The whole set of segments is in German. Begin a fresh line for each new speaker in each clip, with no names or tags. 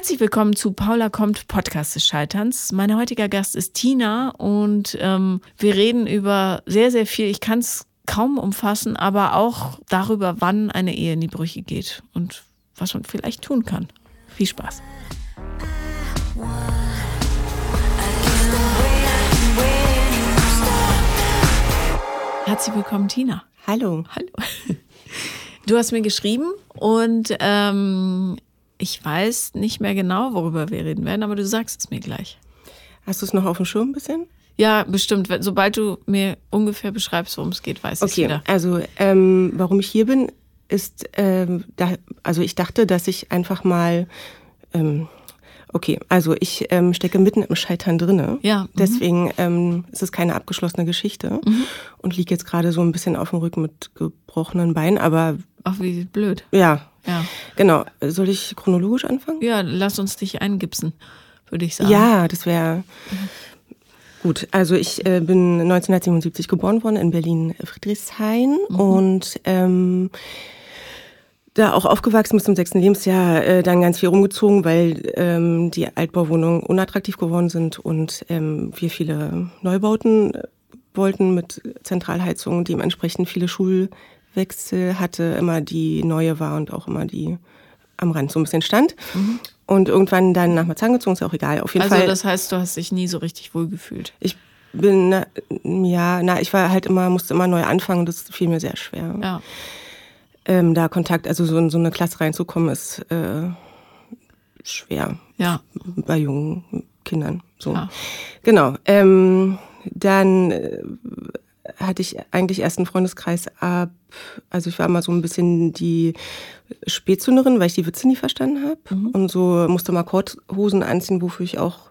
Herzlich willkommen zu Paula kommt Podcast des Scheiterns. Mein heutiger Gast ist Tina und ähm, wir reden über sehr, sehr viel. Ich kann es kaum umfassen, aber auch darüber, wann eine Ehe in die Brüche geht und was man vielleicht tun kann. Viel Spaß. Herzlich willkommen, Tina.
Hallo.
Hallo. Du hast mir geschrieben und ähm, ich weiß nicht mehr genau, worüber wir reden werden, aber du sagst es mir gleich.
Hast du es noch auf dem Schirm ein bisschen?
Ja, bestimmt. Sobald du mir ungefähr beschreibst, worum es geht, weiß ich
Okay,
wieder.
also ähm, warum ich hier bin, ist, ähm, da, also ich dachte, dass ich einfach mal, ähm, okay, also ich ähm, stecke mitten im Scheitern drinne.
Ja, mhm.
Deswegen ähm, ist es keine abgeschlossene Geschichte und liege jetzt gerade so ein bisschen auf dem Rücken mit gebrochenen Beinen, aber
Ach, wie blöd.
ja,
Ja.
genau. Soll ich chronologisch anfangen?
Ja, lass uns dich eingipsen, würde ich sagen.
Ja, das wäre gut. Also ich äh, bin 1977 geboren worden in Berlin-Friedrichshain und ähm, da auch aufgewachsen bis zum sechsten Lebensjahr, äh, dann ganz viel rumgezogen, weil ähm, die Altbauwohnungen unattraktiv geworden sind und ähm, wir viele Neubauten äh, wollten mit Zentralheizung, dementsprechend viele Schulwechsel hatte, immer die neue war und auch immer die am Rand so ein bisschen stand. Und irgendwann dann nach Marzahn gezogen, ist ja auch egal. Auf jeden
Also
Fall.
das heißt, du hast dich nie so richtig wohl gefühlt.
Ich bin, na, ja, na, ich war halt immer, musste immer neu anfangen, das fiel mir sehr schwer.
Ja.
Ähm, da Kontakt, also so in so eine Klasse reinzukommen, ist äh, schwer
Ja.
bei jungen Kindern. So.
Ja.
Genau. Ähm, dann äh, hatte ich eigentlich erst einen Freundeskreis ab, also ich war immer so ein bisschen die Spätzünderin, weil ich die Witze nie verstanden habe. Und so musste mal Korthosen anziehen, wofür ich auch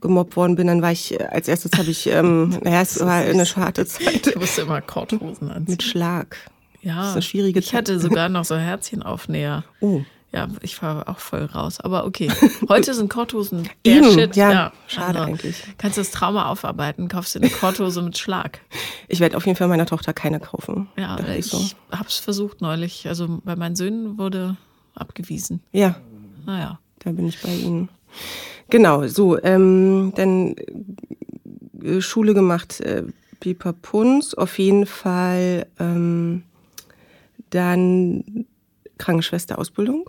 gemobbt worden bin. Dann war ich, als erstes habe ich, ähm, naja, es war eine harte Zeit
Ich musste immer Korthosen anziehen.
mit Schlag.
ja.
das ist eine schwierige
Ich
Zeit.
hatte sogar noch so Herzchenaufnäher.
Oh.
Ja, ich war auch voll raus. Aber okay. Heute sind Korthosen der
Eben,
Shit.
ja, schade eigentlich.
Kannst das Trauma aufarbeiten, kaufst dir eine Korthose mit Schlag.
Ich werde auf jeden Fall meiner Tochter keine kaufen.
Ja, ich
so.
hab's versucht neulich. Also bei meinen Söhnen wurde abgewiesen.
Ja,
Naja.
da bin ich bei Ihnen. Genau, so, ähm, dann äh, Schule gemacht, äh, Pipapunz, auf jeden Fall ähm, dann Krankenschwesterausbildung.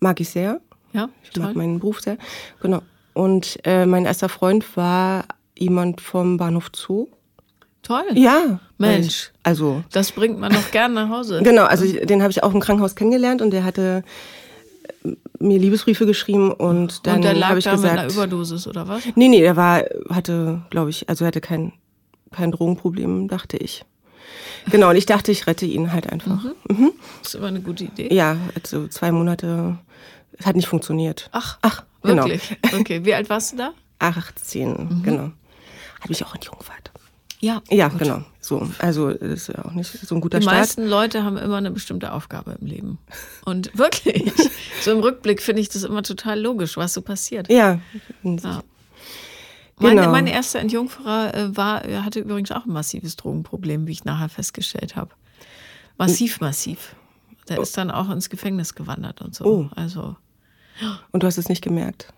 Mag ich sehr.
Ja,
Ich mag
toll.
meinen Beruf sehr. Genau. Und äh, mein erster Freund war jemand vom Bahnhof Zoo.
Toll.
Ja,
Mensch.
Also
Das bringt man noch gern nach Hause.
Genau, also den habe ich auch im Krankenhaus kennengelernt und der hatte äh, mir Liebesbriefe geschrieben und dann
Und der lag
habe ich
da mit einer
gesagt,
Überdosis, oder was?
nee, nee, er war hatte, glaube ich, also er hatte kein kein Drogenproblem, dachte ich. Genau, und ich dachte, ich rette ihn halt einfach. Mhm.
Das ist immer eine gute Idee.
Ja, also zwei Monate, es hat nicht funktioniert.
Ach,
Ach, genau.
wirklich? Okay, wie alt warst du da?
18, genau. Habe ich auch in die Jungfahrt.
Ja.
Ja, genau. So, also das ist ja auch nicht so ein guter
Die
Start.
meisten Leute haben immer eine bestimmte Aufgabe im Leben. Und wirklich, so im Rückblick finde ich das immer total logisch, was so passiert.
Ja.
Ja. Meine,
Genau.
meine erste Entjungferer äh, war, er hatte übrigens auch ein massives Drogenproblem, wie ich nachher festgestellt habe. Massiv, massiv. Der ist dann auch ins Gefängnis gewandert und so.
Oh.
Also,
Und du hast es nicht gemerkt.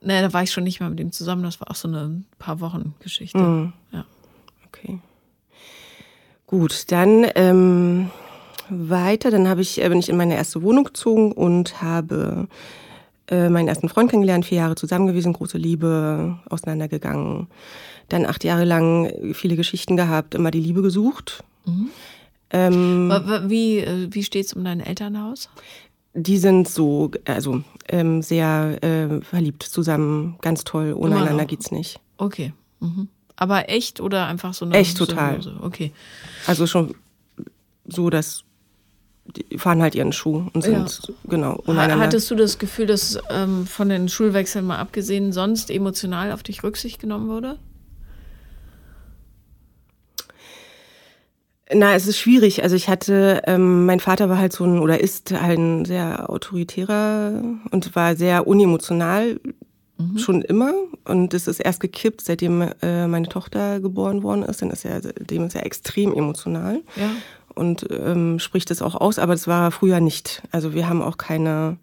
ne, da war ich schon nicht mehr mit ihm zusammen. Das war auch so eine paar Wochen Geschichte.
Mhm.
Ja.
Okay. Gut, dann ähm, weiter. Dann habe ich, äh, bin ich in meine erste Wohnung gezogen und habe äh, meinen ersten Freund kennengelernt, vier Jahre zusammen gewesen, große Liebe, auseinandergegangen. Dann acht Jahre lang viele Geschichten gehabt, immer die Liebe gesucht. Ähm,
Wa- wa- Wie, äh, wie steht's um dein Elternhaus?
die sind so, also ähm, sehr äh, verliebt zusammen, ganz toll. Ohne einander
noch.
geht's nicht.
Okay. Mhm. Aber echt oder einfach so eine
Echt, total.
Symbiose? Okay.
Also schon so, dass die fahren halt ihren Schuh und sind genau
Ha-
untereinander.
Hattest du das Gefühl, dass ähm, von den Schulwechseln mal abgesehen sonst emotional auf dich Rücksicht genommen wurde?
Na, es ist schwierig. Also ich hatte, ähm, mein Vater war halt so ein, oder ist halt ein sehr autoritärer und war sehr unemotional schon immer. Und es ist erst gekippt, seitdem äh, meine Tochter geboren worden ist. Dann ist er, dem ist er extrem emotional
Ja.
Und ähm, spricht es auch aus, aber das war er früher nicht. Also wir haben auch keine,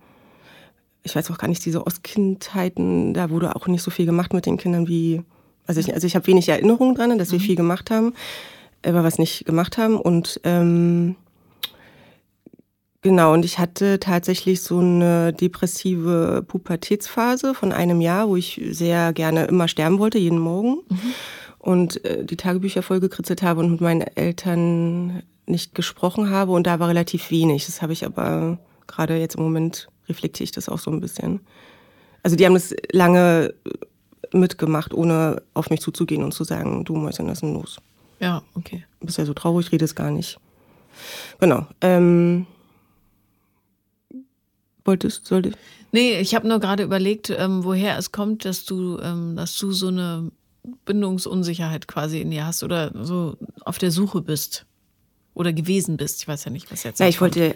ich weiß auch gar nicht, diese Ostkindheiten, da wurde auch nicht so viel gemacht mit den Kindern wie, also ich, also ich habe wenig Erinnerungen dran, dass wir mhm. viel gemacht haben, aber was nicht gemacht haben und ähm, Genau, und ich hatte tatsächlich so eine depressive Pubertätsphase von einem Jahr, wo ich sehr gerne immer sterben wollte, jeden Morgen. Mhm. Und äh, die Tagebücher vollgekritzelt habe und mit meinen Eltern nicht gesprochen habe. Und da war relativ wenig. Das habe ich aber gerade jetzt im Moment reflektiere ich das auch so ein bisschen. Also die haben das lange mitgemacht, ohne auf mich zuzugehen und zu sagen, du Mäuschen, was ist denn los?
Ja, okay.
Du bist ja so traurig, redest gar nicht. Genau. Ähm, wolltest, sollte ich?
Nee, ich habe nur gerade überlegt, ähm, woher es kommt, dass du, ähm, dass du so eine Bindungsunsicherheit quasi in dir hast oder so auf der Suche bist oder gewesen bist. Ich weiß ja nicht, was jetzt.
Ja, ich kommt. wollte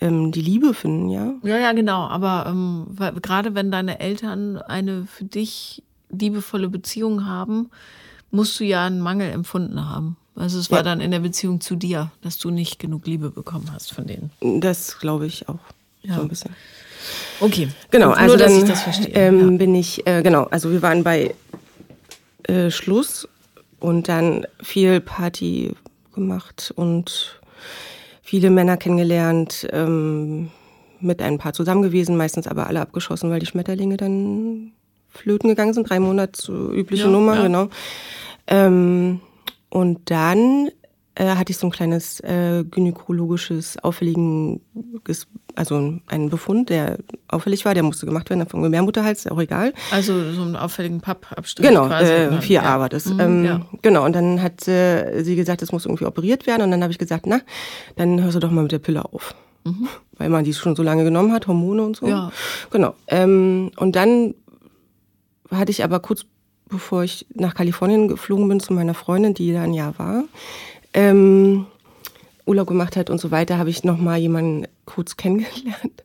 ähm, die Liebe finden, ja.
Ja, ja, genau. Aber ähm, gerade wenn deine Eltern eine für dich liebevolle Beziehung haben, musst du ja einen Mangel empfunden haben. Also es war ja. dann in der Beziehung zu dir, dass du nicht genug Liebe bekommen hast von denen.
Das glaube ich auch ja. so ein bisschen.
Okay.
Genau, Nur, also dann ähm, ja. bin ich, äh, genau, also wir waren bei äh, Schluss und dann viel Party gemacht und viele Männer kennengelernt, ähm, mit ein paar zusammen gewesen, meistens aber alle abgeschossen, weil die Schmetterlinge dann flöten gegangen sind. Drei Monate, so übliche ja, Nummer, genau. Ähm, und dann äh, hatte ich so ein kleines äh, gynäkologisches auffälliges, also einen Befund, der auffällig war, der musste gemacht werden, vom Gebärmutterhals, auch egal.
Also so einen auffälligen Pappabstrich
Genau, quasi. äh, 4a ja. war das. Mhm, ähm, ja. Genau, und dann hat äh, sie gesagt, das muss irgendwie operiert werden und dann habe ich gesagt, na, dann hörst du doch mal mit der Pille auf. Mhm. Weil man die schon so lange genommen hat, Hormone und so.
Ja.
Genau. Ähm, und dann hatte ich aber kurz bevor ich nach Kalifornien geflogen bin zu meiner Freundin, die da ein Jahr war, ähm, Urlaub gemacht hat und so weiter, habe ich noch mal jemanden kurz kennengelernt.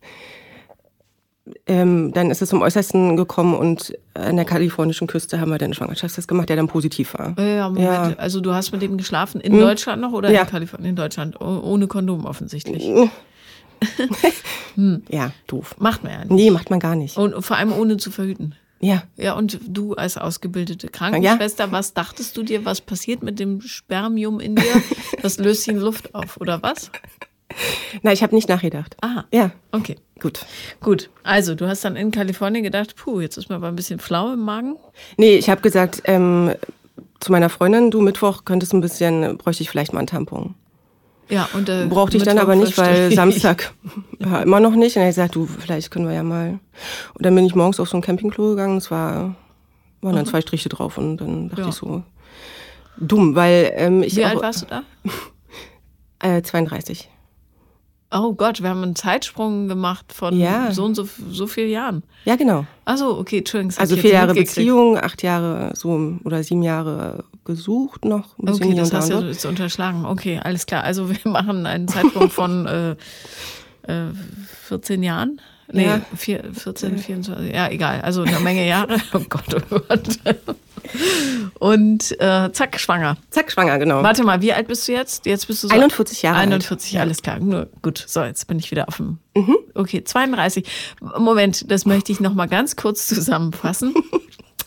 Ähm, dann ist es zum Äußersten gekommen und an der kalifornischen Küste haben wir dann einen Schwangerschaftstest gemacht, der dann positiv war.
Ja, Moment. Ja. Also du hast mit dem geschlafen in hm. Deutschland noch oder ja. in Kalifornien? In Deutschland, ohne Kondom offensichtlich.
hm. Ja, doof.
Macht man ja
nicht. Nee, macht man gar nicht.
Und vor allem ohne zu verhüten.
Ja.
Ja, und du als ausgebildete Krankenschwester, ja. was dachtest du dir, was passiert mit dem Spermium in dir? Das löst sich in Luft auf, oder was?
Nein, ich habe nicht nachgedacht.
Aha.
Ja.
Okay.
Gut.
Gut. Also, du hast dann in Kalifornien gedacht, puh, jetzt ist mir aber ein bisschen flau im Magen.
Nee, ich habe gesagt, ähm, zu meiner Freundin, du Mittwoch könntest ein bisschen, bräuchte ich vielleicht mal einen Tampon.
Ja, und
äh, brauchte ich dann aber nicht, weil Samstag ja, immer noch nicht. Und er gesagt, du, vielleicht können wir ja mal. Und dann bin ich morgens auf so ein Campingklo gegangen. Es war waren dann mhm. zwei Striche drauf und dann dachte ja. ich so dumm, weil ähm, ich
wie alt warst du da?
äh, 32.
Oh Gott, wir haben einen Zeitsprung gemacht von ja. so und so, so vielen Jahren.
Ja, genau.
Achso, okay, Entschuldigung.
Also vier Jahre Beziehung, acht Jahre so oder sieben Jahre gesucht noch.
okay, das hast du jetzt unterschlagen. Okay, alles klar. Also wir machen einen Zeitsprung von äh, äh, 14 Jahren. Nee, ja. vier, 14, 24, ja, egal. Also eine Menge Jahre. Oh Gott, oh Gott. Und äh, zack, schwanger.
Zack, schwanger, genau.
Warte mal, wie alt bist du jetzt? Jetzt bist du so
41 Jahre
41, alt. alles klar. Nur gut, so, jetzt bin ich wieder auf dem. Mhm. Okay, 32. Moment, das möchte ich nochmal ganz kurz zusammenfassen.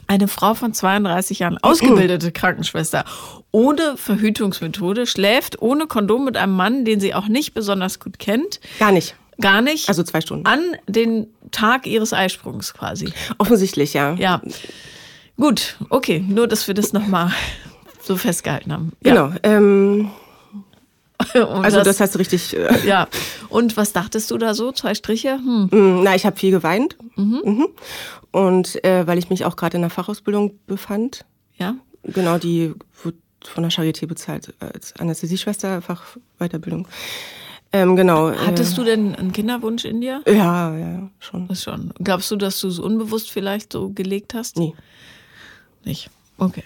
Eine Frau von 32 Jahren, ausgebildete Krankenschwester, ohne Verhütungsmethode, schläft ohne Kondom mit einem Mann, den sie auch nicht besonders gut kennt.
Gar nicht.
Gar nicht.
Also zwei Stunden.
An den Tag ihres Eisprungs quasi.
Offensichtlich, ja.
Ja. Gut, okay. Nur, dass wir das nochmal so festgehalten haben.
Ja. Genau. Ähm, also das, das hast du richtig.
Äh, ja. Und was dachtest du da so? Zwei Striche?
Hm. Mm, na, ich habe viel geweint. Mhm. Mhm. Und äh, weil ich mich auch gerade in der Fachausbildung befand.
Ja.
Genau, die wird von der Charité bezahlt als Anästhesieschwester, Fachweiterbildung. Ähm, genau.
Hattest äh, du denn einen Kinderwunsch in dir?
Ja, ja, schon.
Das schon. Glaubst du, dass du es unbewusst vielleicht so gelegt hast?
Nee.
Nicht? Okay.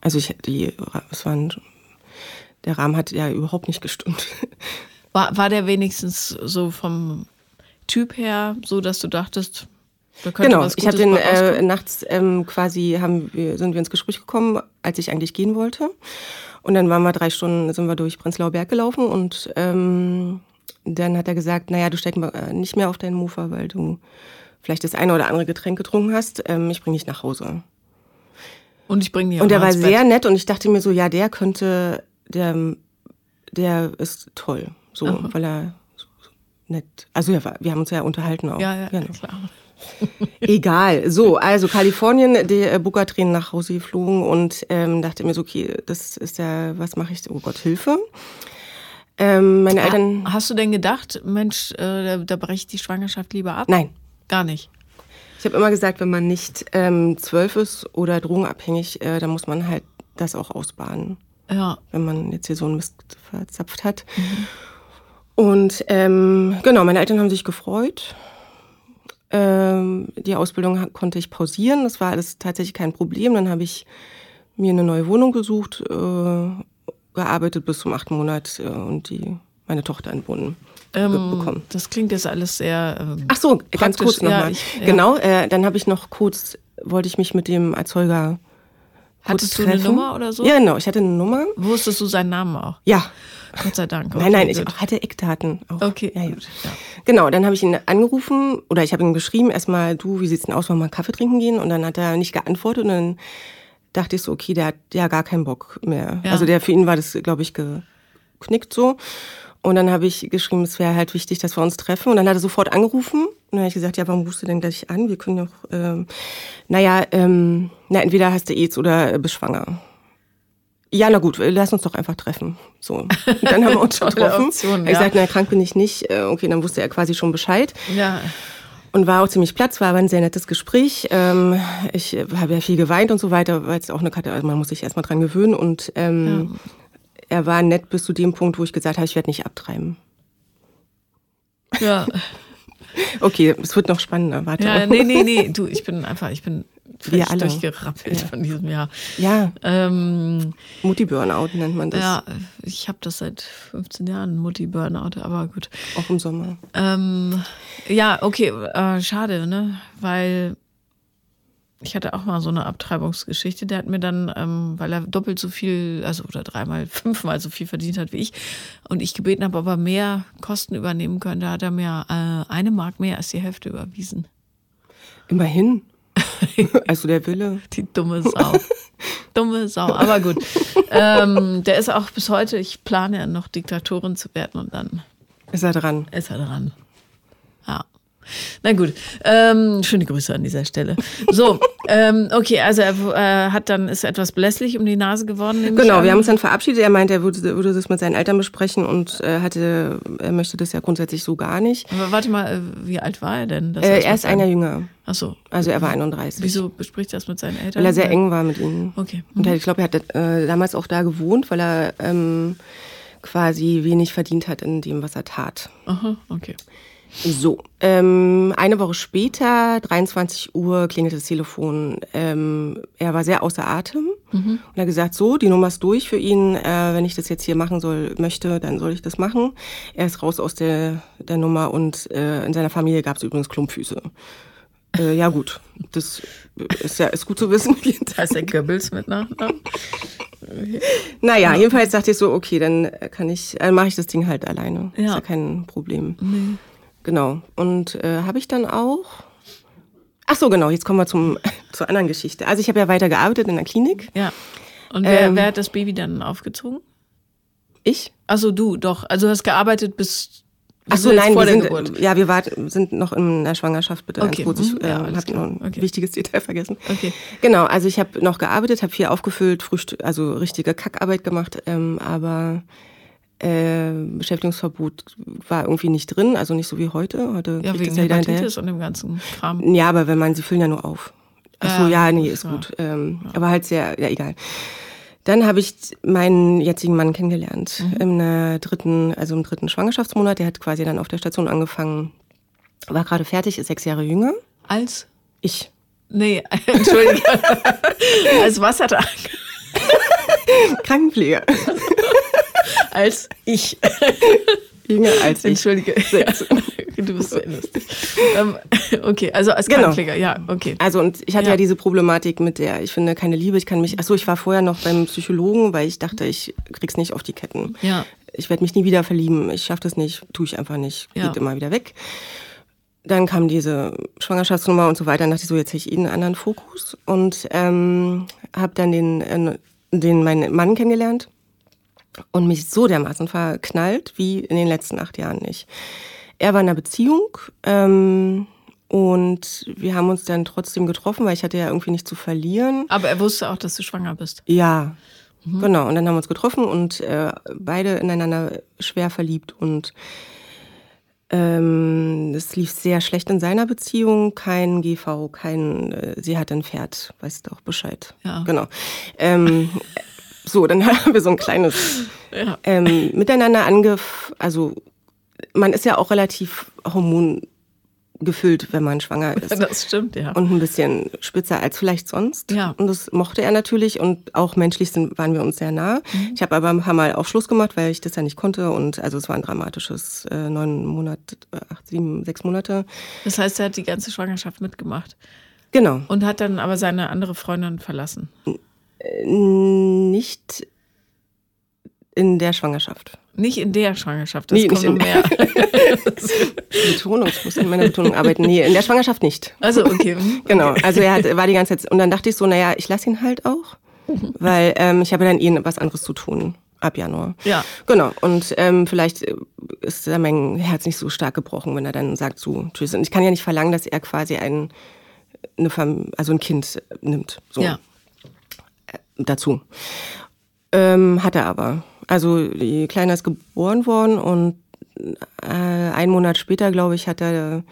Also ich, die, es waren, der Rahmen hat ja überhaupt nicht gestimmt.
War, war der wenigstens so vom Typ her, so dass du dachtest,
genau, ich habe den äh, nachts ähm, quasi haben wir, sind wir ins Gespräch gekommen, als ich eigentlich gehen wollte. Und dann waren wir drei Stunden, sind wir durch Prenzlauer Berg gelaufen und ähm, dann hat er gesagt, naja, du steigst nicht mehr auf deinen Mofa, weil du vielleicht das eine oder andere Getränk getrunken hast. Ähm, ich bringe dich nach Hause.
Und ich bringe dich
Und der war sehr Bett. nett und ich dachte mir so, ja, der könnte, der, der ist toll. So, Aha. weil er so, so nett. Also ja, wir haben uns ja unterhalten auch.
Ja, ja, genau. klar.
Egal. So, also Kalifornien, die äh, Booker-Tränen nach Hause geflogen und ähm, dachte mir so, okay, das ist ja, was mache ich? Oh Gott, Hilfe. Ähm, meine Eltern.
Hast du denn gedacht, Mensch, äh, da, da breche die Schwangerschaft lieber ab?
Nein.
Gar nicht.
Ich habe immer gesagt, wenn man nicht ähm, zwölf ist oder drogenabhängig, äh, dann muss man halt das auch ausbaden.
Ja.
Wenn man jetzt hier so einen Mist verzapft hat. Mhm. Und ähm, genau, meine Eltern haben sich gefreut. Ähm, die Ausbildung konnte ich pausieren. Das war alles tatsächlich kein Problem. Dann habe ich mir eine neue Wohnung gesucht, äh, gearbeitet bis zum achten Monat äh, und die meine Tochter entbunden ähm, bekommen.
Das klingt jetzt alles sehr. Ähm,
Ach so, ganz kurz nochmal. Ja, ja. Genau, äh, dann habe ich noch kurz, wollte ich mich mit dem Erzeuger.
Hattest du eine Nummer oder so?
Ja, genau, ich hatte eine Nummer.
Wusstest du seinen Namen auch?
Ja.
Gott sei Dank.
Okay, nein, nein, ich hatte Eckdaten auch.
Okay.
Ja, ja. Genau, dann habe ich ihn angerufen oder ich habe ihm geschrieben, erstmal, du, wie sieht's denn aus, wollen wir mal Kaffee trinken gehen? Und dann hat er nicht geantwortet und dann dachte ich so, okay, der hat ja gar keinen Bock mehr. Ja. Also der für ihn war das, glaube ich, geknickt so. Und dann habe ich geschrieben, es wäre halt wichtig, dass wir uns treffen. Und dann hat er sofort angerufen. Und dann habe ich gesagt, ja, warum rufst du denn gleich an? Wir können doch, ähm, naja, ähm, na, entweder hast du AIDS oder bist schwanger. Ja, na gut, lass uns doch einfach treffen. So. Und dann haben wir uns getroffen. Option, ja. Ich sagte, na, krank bin ich nicht. Äh, okay, dann wusste er quasi schon Bescheid.
Ja.
Und war auch ziemlich platz, war aber ein sehr nettes Gespräch. Ähm, ich habe ja viel geweint und so weiter, weil es auch eine Karte, also man muss sich erstmal dran gewöhnen. Und ähm, ja er war nett bis zu dem Punkt, wo ich gesagt habe, ich werde nicht abtreiben.
Ja.
Okay, es wird noch spannender. Warte.
Ja, nee, nee, nee. Du, ich bin einfach, ich bin völlig durchgerappelt ja. von diesem Jahr.
Ja.
Ähm,
Mutti-Burnout nennt man das.
Ja, ich habe das seit 15 Jahren, Mutti-Burnout, aber gut.
Auch im Sommer.
Ähm, ja, okay, äh, schade, ne? Weil ich hatte auch mal so eine Abtreibungsgeschichte. Der hat mir dann, ähm, weil er doppelt so viel, also oder dreimal, fünfmal so viel verdient hat wie ich, und ich gebeten habe, ob er mehr Kosten übernehmen könnte, hat er mir äh, eine Mark mehr als die Hälfte überwiesen.
Immerhin. also der Wille.
Die dumme Sau. dumme Sau. Aber gut. Ähm, der ist auch bis heute, ich plane ja noch Diktatorin zu werden und dann.
Ist er dran?
Ist er dran. Ja. Na gut, ähm, schöne Grüße an dieser Stelle. So, ähm, okay, also er äh, hat dann ist etwas belässlich um die Nase geworden.
Genau, wir haben uns dann verabschiedet. Er meinte, er würde, würde das mit seinen Eltern besprechen und äh, hatte, er möchte das ja grundsätzlich so gar nicht.
Aber warte mal, äh, wie alt war er denn?
Äh, er ist ein Jahr jünger.
Ach so.
Also er war 31.
Wieso bespricht er das mit seinen Eltern?
Weil er sehr eng war mit ihnen.
Okay.
Mhm. Und ich glaube, er hat äh, damals auch da gewohnt, weil er ähm, quasi wenig verdient hat in dem, was er tat.
Aha, okay.
So, ähm, eine Woche später, 23 Uhr, klingelt das Telefon. Ähm, er war sehr außer Atem mhm. und er hat gesagt, so, die Nummer ist durch für ihn. Äh, wenn ich das jetzt hier machen soll, möchte, dann soll ich das machen. Er ist raus aus der, der Nummer und äh, in seiner Familie gab es übrigens Klumpfüße. Äh, ja gut, das ist ja ist gut zu wissen.
heißt der Goebbels mit Nachnamen?
Naja, jedenfalls dachte ich so, okay, dann kann ich, dann mache ich das Ding halt alleine. Ja. Ist ja kein Problem.
Nee.
Genau. Und äh, habe ich dann auch. Ach so, genau. Jetzt kommen wir zum, zur anderen Geschichte. Also ich habe ja weiter gearbeitet in der Klinik.
Ja. Und wer, ähm, wer hat das Baby dann aufgezogen?
Ich?
Also du, doch. Also du hast gearbeitet bis
Ach so, nein, wir sind, ja, wir war, sind noch in der Schwangerschaft, bitte.
Okay.
Ganz kurz. Ich
äh, ja,
habe noch ein okay. wichtiges Detail vergessen.
Okay.
Genau, also ich habe noch gearbeitet, habe viel aufgefüllt, Frühstück, also richtige Kackarbeit gemacht, ähm, aber äh, Beschäftigungsverbot war irgendwie nicht drin, also nicht so wie heute. heute
ja, wegen Hepatitis und dem ganzen Kram.
Ja, aber wenn man, sie füllen ja nur auf. Ach so, ja, ja nee, ist ja. gut. Ähm, ja. Aber halt sehr, ja, egal. Dann habe ich meinen jetzigen Mann kennengelernt mhm. im äh, dritten, also im dritten Schwangerschaftsmonat. Der hat quasi dann auf der Station angefangen, war gerade fertig, ist sechs Jahre jünger.
Als?
Ich.
Nee, entschuldige. Als was hat er angefangen?
Krankenpfleger
als ich.
Jünger als ich.
Entschuldige. du bist so lustig. Ähm, okay, also als genau. Krankenpfleger, ja, okay.
Also und ich hatte ja. ja. diese Problematik mit der, ich finde keine Liebe, ich kann mich, achso, ich war vorher noch beim Psychologen, weil ich dachte, ich krieg's nicht auf die Ketten.
Ja.
ich werde mich nie wieder verlieben, ich schaffe das nicht, tue ich einfach nicht, geht ja. immer wieder weg. Dann kam diese Schwangerschaftsnummer und so weiter. Dann dachte ich so, jetzt hätte ich eh einen anderen Fokus und ähm, habe dann den, äh, den meinen Mann kennengelernt und mich so dermaßen verknallt wie in den letzten acht Jahren nicht. Er war in einer Beziehung ähm, und wir haben uns dann trotzdem getroffen, weil ich hatte ja irgendwie nichts zu verlieren.
Aber er wusste auch, dass du schwanger bist.
Ja, mhm. genau. Und dann haben wir uns getroffen und äh, beide ineinander schwer verliebt und ähm, es lief sehr schlecht in seiner Beziehung, kein GV, kein, äh, sie hat ein Pferd, weißt du auch Bescheid.
Ja.
Genau. Ähm, so, dann haben wir so ein kleines ja. ähm, Miteinander angef, also man ist ja auch relativ hormon gefüllt, wenn man schwanger ist.
Das stimmt, ja.
Und ein bisschen spitzer als vielleicht sonst.
Ja.
Und das mochte er natürlich und auch menschlich sind, waren wir uns sehr nah. Mhm. Ich habe aber ein paar Mal auch Schluss gemacht, weil ich das ja nicht konnte und also es war ein dramatisches äh, neun Monate, äh, acht, sieben, sechs Monate.
Das heißt, er hat die ganze Schwangerschaft mitgemaft.
Genau.
Und hat dann aber seine andere Freundin verlassen.
Nicht in der Schwangerschaft.
Nicht in der Schwangerschaft, das nee, kommt
nicht in
mehr.
Betonung, ich muss in meiner Betonung arbeiten. Nee, in der Schwangerschaft nicht.
Also okay.
genau, also er hat, war die ganze Zeit, und dann dachte ich so, naja, ich lasse ihn halt auch, weil ähm, ich habe dann eh was anderes zu tun ab Januar.
Ja.
Genau. Und ähm, vielleicht ist da mein Herz nicht so stark gebrochen, wenn er dann sagt so tschüss. Und ich kann ja nicht verlangen, dass er quasi ein, eine Fam also ein Kind nimmt. So.
Ja.
Dazu. Ähm, hat er aber. Also die Kleine ist geboren worden und äh, einen Monat später, glaube ich, hat er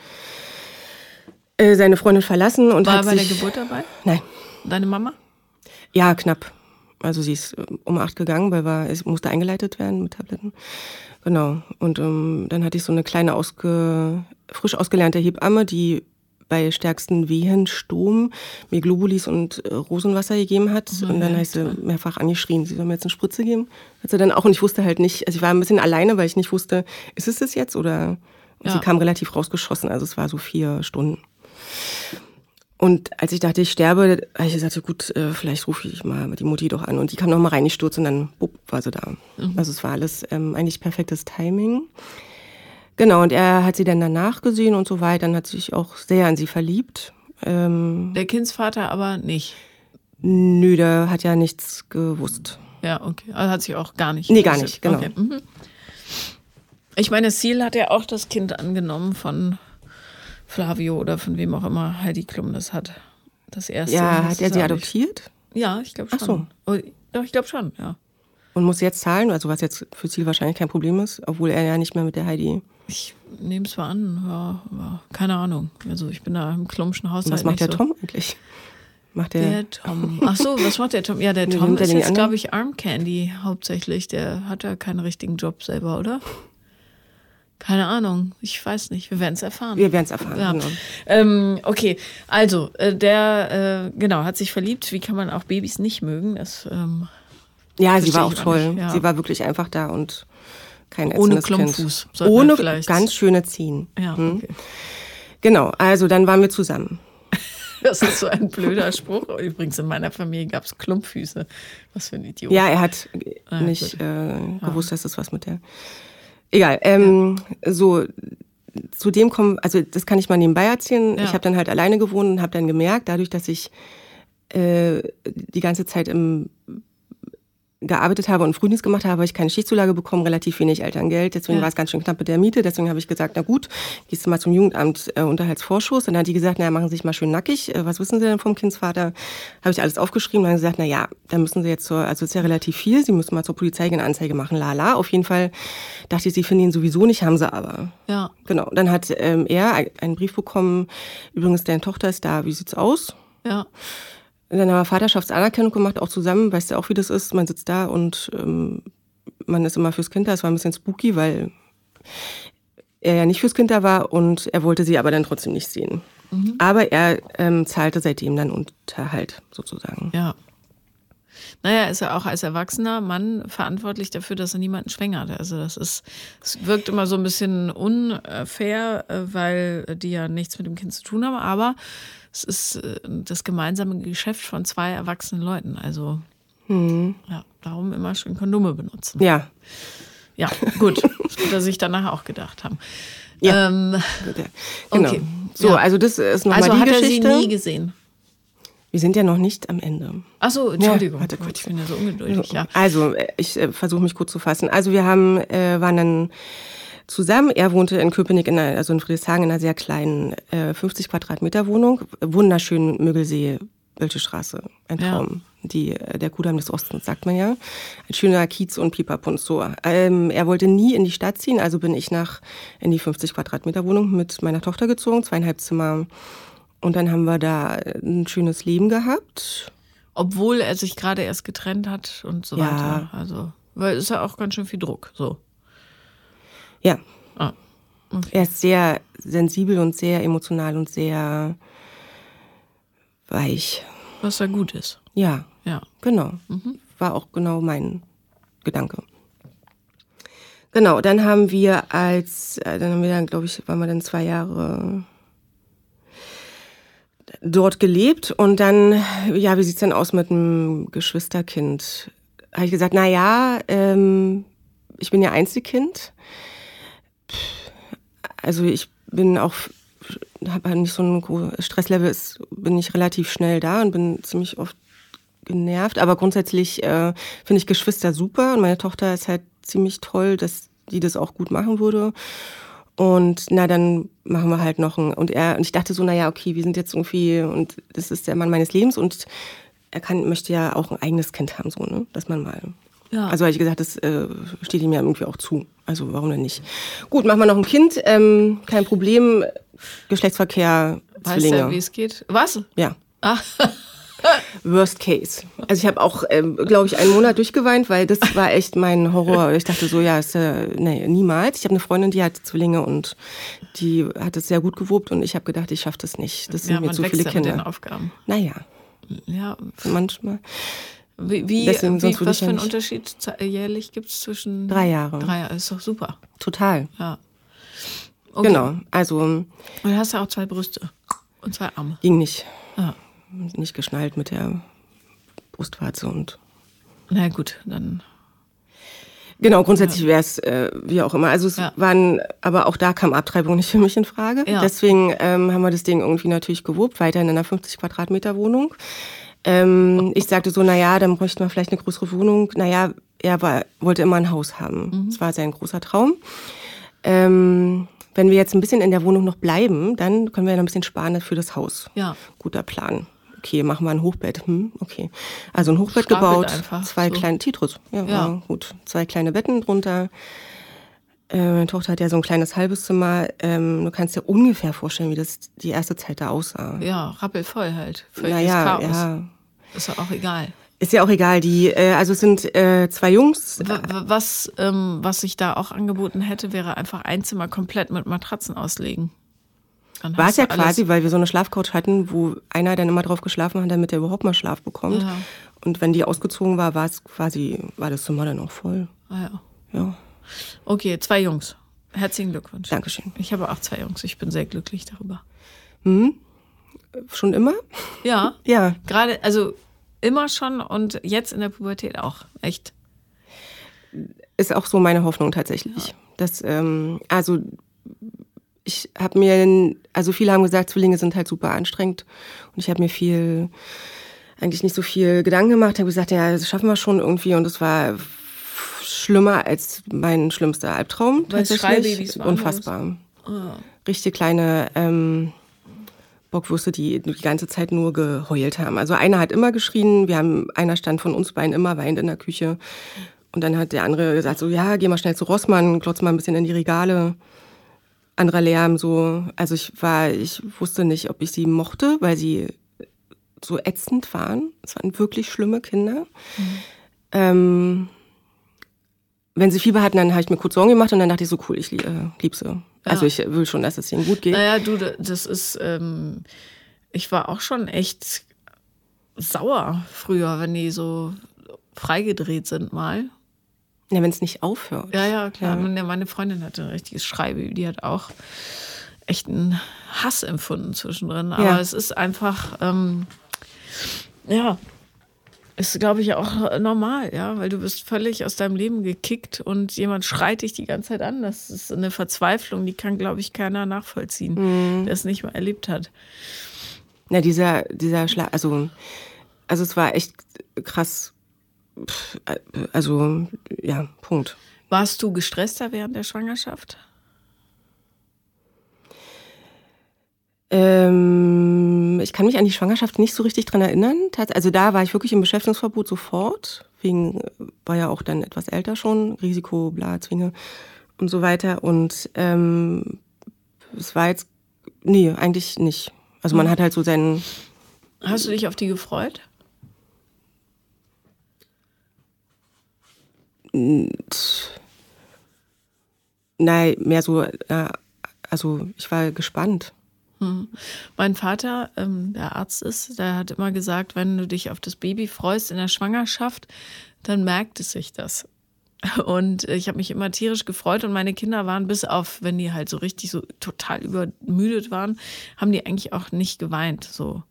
äh, seine Freundin verlassen und
War
hat
er bei
sich,
der Geburt dabei?
Nein.
Deine Mama?
Ja, knapp. Also sie ist äh, um acht gegangen, weil war, es musste eingeleitet werden mit Tabletten. Genau. Und ähm, dann hatte ich so eine kleine ausge, frisch ausgelernte Hebamme, die bei stärksten Wehen, Sturm, mir Globulis und äh, Rosenwasser gegeben hat. Mhm, und dann heißt sie mehrfach angeschrien, sie soll mir jetzt eine Spritze geben. Hat sie dann auch, und ich wusste halt nicht, also ich war ein bisschen alleine, weil ich nicht wusste, ist es das jetzt oder und ja. sie kam relativ rausgeschossen, also es war so vier Stunden. Und als ich dachte, ich sterbe, habe ich gesagt, gut, äh, vielleicht rufe ich mal die Mutti doch an. Und die kam noch mal reingestürzt und dann bupp, war sie da. Mhm. Also es war alles ähm, eigentlich perfektes Timing. Genau, und er hat sie dann danach gesehen und so weiter und hat sich auch sehr an sie verliebt.
Ähm, der Kindsvater aber nicht.
Nö, der hat ja nichts gewusst.
Ja, okay. Also hat sich auch gar nicht.
Nee, gar nicht, genau.
Okay. Mhm. Ich meine, Seal hat ja auch das Kind angenommen von Flavio oder von wem auch immer Heidi Klum das hat. Das erste.
Ja, hat er sie adoptiert?
Ja, ich glaube schon.
Ach so.
Oh, doch, ich glaube schon, ja.
Und muss jetzt zahlen, also was jetzt für Ziel wahrscheinlich kein Problem ist, obwohl er ja nicht mehr mit der Heidi.
Ich nehme es mal an, ja, ja, keine Ahnung. Also ich bin da im Klumpschen Haushalt.
was macht der
so.
Tom eigentlich? Macht der,
der Tom. Ach so, was macht der Tom? Ja, der Tom ist jetzt, glaube ich, Arm Candy hauptsächlich. Der hat ja keinen richtigen Job selber, oder? Keine Ahnung, ich weiß nicht. Wir werden es erfahren.
Wir werden es erfahren.
Ja. Genau. Ähm, okay, also äh, der äh, genau hat sich verliebt. Wie kann man auch Babys nicht mögen? Das ähm,
ja, sie war auch toll. Ja. Sie war wirklich einfach da und kein
Ohne Klumpfuß.
Ohne ganz schöne Ziehen.
Ja, hm? okay.
Genau, also dann waren wir zusammen.
Das ist so ein blöder Spruch. Übrigens, in meiner Familie gab es Klumpfüße. Was für ein Idiot.
Ja, er hat ah, nicht äh, gewusst, dass das was mit der. Egal. Ähm, ja. So, zu dem kommen, also das kann ich mal nebenbei erzählen. Ja. Ich habe dann halt alleine gewohnt und habe dann gemerkt, dadurch, dass ich äh, die ganze Zeit im gearbeitet habe und Frühdienst gemacht habe, habe ich keine Schichtzulage bekommen, relativ wenig Elterngeld. Deswegen ja. war es ganz schön knapp mit der Miete. Deswegen habe ich gesagt, na gut, gehst du mal zum Jugendamt äh, Unterhaltsvorschuss. Und dann hat die gesagt, naja, machen Sie sich mal schön nackig. Äh, was wissen Sie denn vom Kindsvater? Habe ich alles aufgeschrieben. Dann gesagt, na ja, da müssen Sie jetzt zur, also ist ja relativ viel. Sie müssen mal zur Polizei eine Anzeige machen. Lala. Auf jeden Fall dachte ich, Sie finden ihn sowieso nicht, haben Sie aber.
Ja.
Genau. Dann hat ähm, er einen Brief bekommen. Übrigens, deine Tochter ist da. Wie sieht's aus?
Ja.
Dann haben wir Vaterschaftsanerkennung gemacht, auch zusammen. Weißt du auch, wie das ist? Man sitzt da und ähm, man ist immer fürs Kind da. Es war ein bisschen spooky, weil er ja nicht fürs Kind da war und er wollte sie aber dann trotzdem nicht sehen. Mhm. Aber er ähm, zahlte seitdem dann Unterhalt sozusagen.
Ja. Naja, ist er auch als erwachsener Mann verantwortlich dafür, dass er niemanden schwängert. Also das ist, es wirkt immer so ein bisschen unfair, äh, weil die ja nichts mit dem Kind zu tun haben, aber es ist äh, das gemeinsame Geschäft von zwei erwachsenen Leuten. Also
hm.
ja, darum immer schön Kondome benutzen.
Ja.
Ja, gut. Das wird er sich danach auch gedacht haben.
Ja.
Ähm,
Genau.
Okay.
So,
Ja.
also das ist nochmal
also
die
hat er sie
Geschichte.
nie gesehen.
Wir sind ja noch nicht am Ende.
Achso, Entschuldigung.
warte
Gott,
kurz.
ich bin ja so ungeduldig, ja.
Also, äh, ich äh, versuche mich kurz zu fassen. Also, wir haben, äh, waren dann zusammen. Er wohnte in Köpenick, in einer, also in Friedrichshagen, in einer sehr kleinen äh, 50 Quadratmeter Wohnung. Wunderschön Mögelsee, Wölsche Straße. Ein
Ja.
Traum. Die, äh, der Kudamm des Ostens, sagt man ja. Ein schöner Kiez und Pipapunz. So. Ähm, er wollte nie in die Stadt ziehen, also bin ich nach in die 50 Quadratmeter Wohnung mit meiner Tochter gezogen, zweieinhalb Zimmer. Und dann haben wir da ein schönes Leben gehabt.
Obwohl er sich gerade erst getrennt hat und so
Ja.
weiter. Also, weil es ist ja auch ganz schön viel Druck. So.
Ja,
Ah.
Er ist sehr sensibel und sehr emotional und sehr weich.
Was ja gut ist.
Ja,
Ja.
genau. War auch genau mein Gedanke. Genau, dann haben wir als, äh, dann haben wir dann, glaube ich, waren wir dann zwei Jahre dort gelebt und dann, ja, wie sieht's denn aus mit einem Geschwisterkind? Habe ich gesagt, na ja, ähm, ich bin ja Einzelkind. Also ich bin auch, habe halt nicht so ein Stresslevel, ist, bin ich relativ schnell da und bin ziemlich oft genervt. Aber grundsätzlich äh, finde ich Geschwister super und meine Tochter ist halt ziemlich toll, dass die das auch gut machen würde. Und na, dann machen wir halt noch ein. Und er, und ich dachte so, na ja, okay, wir sind jetzt irgendwie, und das ist der Mann meines Lebens und er kann, möchte ja auch ein eigenes Kind haben, so, ne? Dass man mal.
Ja.
Also habe ich gesagt, das äh, steht ihm ja irgendwie auch zu. Also warum denn nicht? Gut, machen wir noch ein Kind, ähm, kein Problem. Geschlechtsverkehr,
Weißt
Zwillinge.
ja, wie es geht? Was?
ja.
Ah,
Worst case. Also ich habe auch, ähm, glaube ich, einen Monat durchgeweint, weil das war echt mein Horror. Ich dachte so, ja, ist, äh, nee, niemals. Ich habe eine Freundin, die hat Zwillinge und die hat es sehr gut gewobt und ich habe gedacht, ich schaffe das nicht. Das sind
ja,
mir
man
zu viele
ja mit den
Kinder.
Aufgaben.
Naja,
Ja,
manchmal.
Wie, wie,
Deswegen,
wie was für einen. Unterschied ze- jährlich gibt es zwischen
Drei Jahre.
Drei Jahre, ist doch super.
Total.
Ja. Okay.
Genau. Also
Und du hast ja auch zwei Brüste und zwei Arme.
ging nicht.
Ja.
Nicht geschnallt mit der Brustwarze und
Na gut, dann.
Genau, grundsätzlich wäre es äh, wie auch immer. Also es
Ja.
waren, aber auch da kam Abtreibung nicht für mich in Frage.
Ja.
Deswegen ähm, haben wir das Ding irgendwie natürlich gewobt, weiterhin in einer 50 Quadratmeter Wohnung. Ähm, ich sagte so, na ja, dann bräuchten wir vielleicht eine größere Wohnung. Naja, er war, wollte immer ein Haus haben.
Mhm.
Das war sein großer Traum. Ähm, wenn wir jetzt ein bisschen in der Wohnung noch bleiben, dann können wir ja noch ein bisschen sparen für das Haus.
Ja.
Guter Plan. Okay, machen wir ein Hochbett. Hm, okay. Also ein Hochbett
Stapelt
gebaut,
einfach,
zwei
so.
kleine Titrus. Ja,
Ja.
gut. Zwei kleine Betten drunter. Äh, meine Tochter hat ja so ein kleines halbes Zimmer. Ähm, du kannst dir ungefähr vorstellen, wie das die erste Zeit da aussah.
Ja, rappelvoll halt. Völliges
naja,
Chaos.
ja.
Ist ja auch egal.
Ist ja auch egal. Die, äh, also es sind äh, zwei Jungs.
Was, ähm, was sich da auch angeboten hätte, wäre einfach ein Zimmer komplett mit Matratzen auslegen. Dann
War es ja quasi, weil wir so eine Schlafcouch hatten, wo einer dann immer drauf geschlafen hat, damit er überhaupt mal Schlaf bekommt.
Ja.
Und wenn die ausgezogen war, war es quasi, war das Zimmer dann auch voll.
Ah, ja.
Ja,
Okay, zwei Jungs. Herzlichen Glückwunsch.
Dankeschön.
Ich habe auch zwei Jungs. Ich bin sehr glücklich darüber.
Schon immer?
Ja,
Ja.
gerade, also immer schon und jetzt in der Pubertät auch. Echt.
ist auch so meine Hoffnung tatsächlich. Dass, ähm, also ich habe mir, also viele haben gesagt, Zwillinge sind halt super anstrengend und ich habe mir viel, eigentlich nicht so viel Gedanken gemacht, habe gesagt, ja, das schaffen wir schon irgendwie und es war schlimmer als mein schlimmster Albtraum
Weil
tatsächlich.
Schreibabys waren,
Unfassbar. Richtig kleine ähm, Bockwürste, die die ganze Zeit nur geheult haben. Also einer hat immer geschrien, wir haben, einer stand von uns beiden immer weinend in der Küche. Und dann hat der andere gesagt, so, ja, geh mal schnell zu Rossmann, klotz mal ein bisschen in die Regale. Anderer Lärm, so. Also ich war, ich wusste nicht, ob ich sie mochte, weil sie so ätzend waren. Es waren wirklich schlimme Kinder. Ähm, wenn sie Fieber hatten, dann habe ich mir kurz Sorgen gemacht und dann dachte ich so, cool, ich äh, lieb sie. Also ich will schon, dass es ihnen gut geht.
Naja, du, das ist, ähm, ich war auch schon echt sauer früher, wenn die so freigedreht sind mal.
Ja, wenn es nicht aufhört.
Ja, ja, klar. Meine- Meine Freundin hatte ein richtiges Schreibe, die hat auch echt einen Hass empfunden zwischendrin. Aber
Ja.
es ist einfach, ähm, ja, Ist, glaube ich, auch normal, ja, weil du bist völlig aus deinem Leben gekickt und jemand schreit dich die ganze Zeit an. Das ist eine Verzweiflung, die kann, glaube ich, keiner nachvollziehen, mhm. der es nicht mal erlebt hat.
Na, dieser, dieser Schlag, also, also es war echt krass. Also, ja, Punkt.
Warst du gestresster während der Schwangerschaft?
Ähm, ich kann mich an die Schwangerschaft nicht so richtig dran erinnern. Also da war ich wirklich im Beschäftigungsverbot sofort. Wegen, war ja auch dann etwas älter schon, Risiko, bla, Zwinge und so weiter. Und ähm, es war jetzt, nee, eigentlich nicht. Also man mhm. hat halt so seinen.
Hast du dich auf die gefreut?
Nein, mehr so, äh, also ich war gespannt.
Hm. Mein Vater, ähm, der Arzt ist, der hat immer gesagt, wenn du dich auf das Baby freust in der Schwangerschaft, dann merkt es sich das. Und ich habe mich immer tierisch gefreut und meine Kinder waren bis auf, wenn die halt so richtig so total übermüdet waren, haben die eigentlich auch nicht geweint so.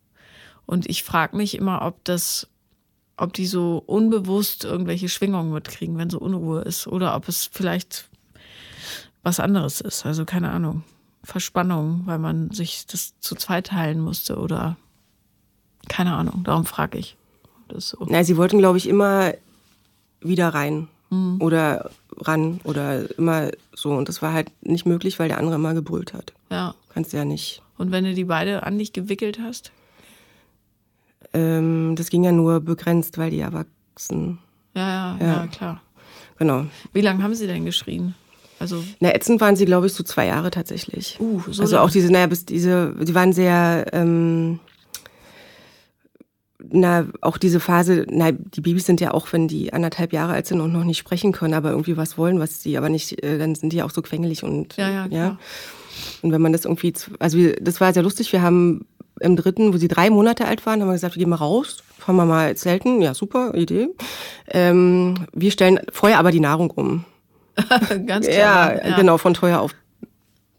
Und ich frage mich immer, ob das, ob die so unbewusst irgendwelche Schwingungen mitkriegen, wenn so Unruhe ist, oder ob es vielleicht was anderes ist. Also keine Ahnung. Verspannung, weil man sich das zu zweit teilen musste oder keine Ahnung. Darum frage ich.
Das so. Na, sie wollten, glaube ich, immer wieder rein mhm. oder ran oder immer so. Und das war halt nicht möglich, weil der andere immer gebrüllt hat.
Ja.
Kannst du ja nicht.
Und wenn du die beide an dich gewickelt hast?
Ähm, das ging ja nur begrenzt, weil die erwachsen.
Ja, ja, ja, ja klar.
Genau.
Wie lange haben sie denn geschrien? Also
Na, ätzend waren sie, glaube ich, so zwei Jahre tatsächlich.
Uh, so
also auch diese, naja, bis diese, sie waren sehr, ähm, na, auch diese Phase, na, die Babys sind ja auch, wenn die anderthalb Jahre alt sind und noch nicht sprechen können, aber irgendwie was wollen, was sie aber nicht, äh, dann sind die auch so quengelig und,
ja, ja, ja.
Und wenn man das irgendwie, also wir, das war sehr lustig, wir haben im dritten, wo sie drei Monate alt waren, haben wir gesagt, wir gehen mal raus, fahren wir mal zelten, ja, super Idee. Ähm, wir stellen vorher aber die Nahrung um.
Ganz klar.
Ja, ja, genau, von Teuer auf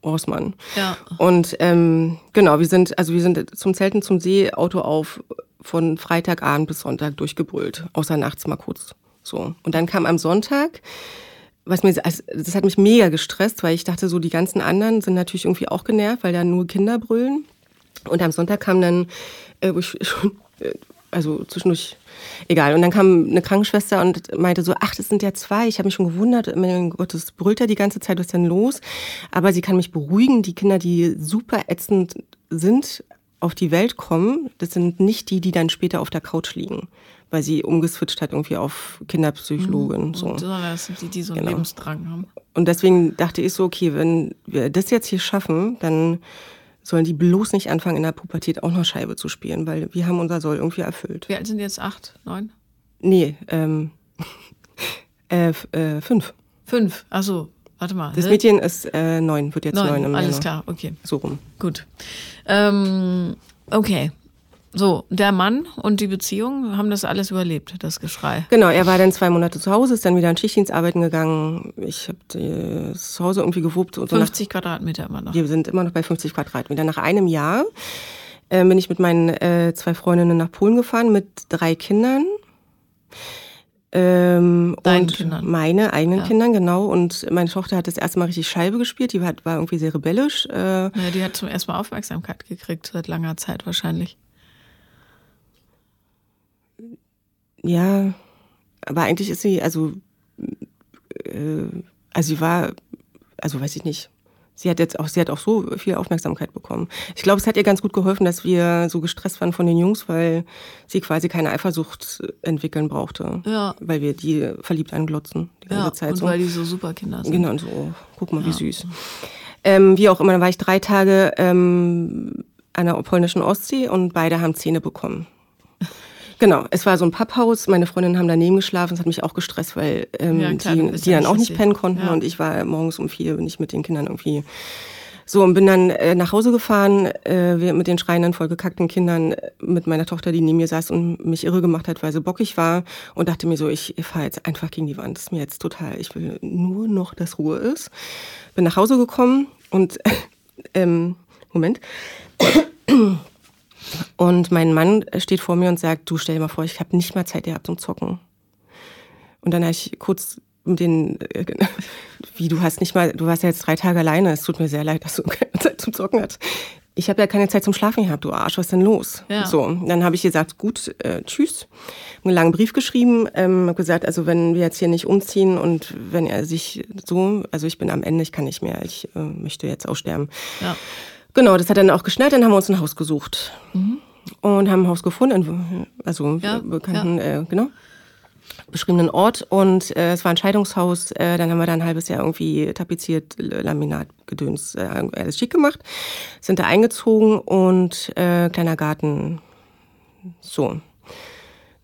Rossmann.
Ja.
Und ähm, genau, wir sind, also wir sind zum Zelten zum See, Auto auf, von Freitagabend bis Sonntag durchgebrüllt, außer nachts mal kurz. So. Und dann kam am Sonntag, was mir, also das hat mich mega gestresst, weil ich dachte, so die ganzen anderen sind natürlich irgendwie auch genervt, weil da nur Kinder brüllen. Und am Sonntag kam dann, äh, wo ich schon, äh, also zwischendurch egal. Und dann kam eine Krankenschwester und meinte so, ach, das sind ja zwei. Ich habe mich schon gewundert, mein Gott, das brüllt ja die ganze Zeit, was ist denn los? Aber sie kann mich beruhigen, die Kinder, die super ätzend sind, auf die Welt kommen, das sind nicht die, die dann später auf der Couch liegen, weil sie umgeswitcht hat irgendwie auf Kinderpsychologin. Mhm. So.
Sondern das sind die, die so einen genau. Lebensdrang haben.
Und deswegen dachte ich so, okay, wenn wir das jetzt hier schaffen, dann sollen die bloß nicht anfangen, in der Pubertät auch noch Scheibe zu spielen, weil wir haben unser Soll irgendwie erfüllt.
Wie alt sind die jetzt? Acht, neun?
Nee, ähm, äh, äh, fünf.
Fünf, achso, warte mal.
Das Mädchen ist äh, neun, wird jetzt neun, neun
im Alles Januar. klar, okay.
So rum.
Gut. Ähm, okay, so, der Mann und die Beziehung haben das alles überlebt, das Geschrei.
Genau, er war dann zwei Monate zu Hause, ist dann wieder in Schichtdienst arbeiten gegangen. Ich habe das Hause irgendwie gewuppt. Und
50 nach, Quadratmeter immer noch.
Wir sind immer noch bei 50 Quadratmeter. Nach einem Jahr äh, bin ich mit meinen äh, zwei Freundinnen nach Polen gefahren mit drei Kindern. Ähm,
Deinen
und
Kindern.
meine eigenen ja. Kindern, genau. Und meine Tochter hat das erste Mal richtig Scheibe gespielt. Die war, war irgendwie sehr rebellisch. Äh,
ja, die hat zum ersten Mal Aufmerksamkeit gekriegt, seit langer Zeit wahrscheinlich.
Ja, aber eigentlich ist sie, also, äh, also sie war, also weiß ich nicht. Sie hat jetzt auch, sie hat auch so viel Aufmerksamkeit bekommen. Ich glaube, es hat ihr ganz gut geholfen, dass wir so gestresst waren von den Jungs, weil sie quasi keine Eifersucht entwickeln brauchte.
Ja.
Weil wir die verliebt anglotzen die ganze
ja,
Zeit.
Und
so.
weil die so super Kinder sind.
Genau, und so, oh, guck mal, wie süß. Ähm, wie auch immer, dann war ich drei Tage ähm, an der polnischen Ostsee und beide haben Zähne bekommen. Genau, es war so ein Papphaus. Meine Freundinnen haben daneben geschlafen. Das hat mich auch gestresst, weil ähm, ja, klar, die, die dann auch nicht pennen konnten. Ja. Und ich war morgens um vier, bin ich mit den Kindern irgendwie so und bin dann äh, nach Hause gefahren, äh, mit den schreienden, vollgekackten Kindern, mit meiner Tochter, die neben mir saß und mich irre gemacht hat, weil sie bockig war und dachte mir so, ich fahre jetzt einfach gegen die Wand. Das ist mir jetzt total, ich will nur noch, dass Ruhe ist. Bin nach Hause gekommen und ähm, Moment. Und mein Mann steht vor mir und sagt, du stell dir mal vor, ich habe nicht mal Zeit gehabt zum Zocken. Und dann habe ich kurz den, äh, wie du hast nicht mal, du warst ja jetzt drei Tage alleine, es tut mir sehr leid, dass du keine Zeit zum Zocken hast. Ich habe ja keine Zeit zum Schlafen gehabt, du Arsch, was ist denn los?
Ja.
So, dann habe ich gesagt, gut, äh, tschüss. Einen langen Brief geschrieben, ähm, hab gesagt, also wenn wir jetzt hier nicht umziehen und wenn er sich so, also ich bin am Ende, ich kann nicht mehr, ich äh, möchte jetzt aussterben.
Ja.
Genau, das hat dann auch geschnallt, dann haben wir uns ein Haus gesucht. Und haben ein Haus gefunden, also
Ja,
bekannten, Äh, genau, beschriebenen Ort. Und äh, es war ein Scheidungshaus. Äh, dann haben wir da ein halbes Jahr irgendwie tapeziert, Laminat, Gedöns, äh, alles schick gemacht. Sind da eingezogen und äh, kleiner Garten. So.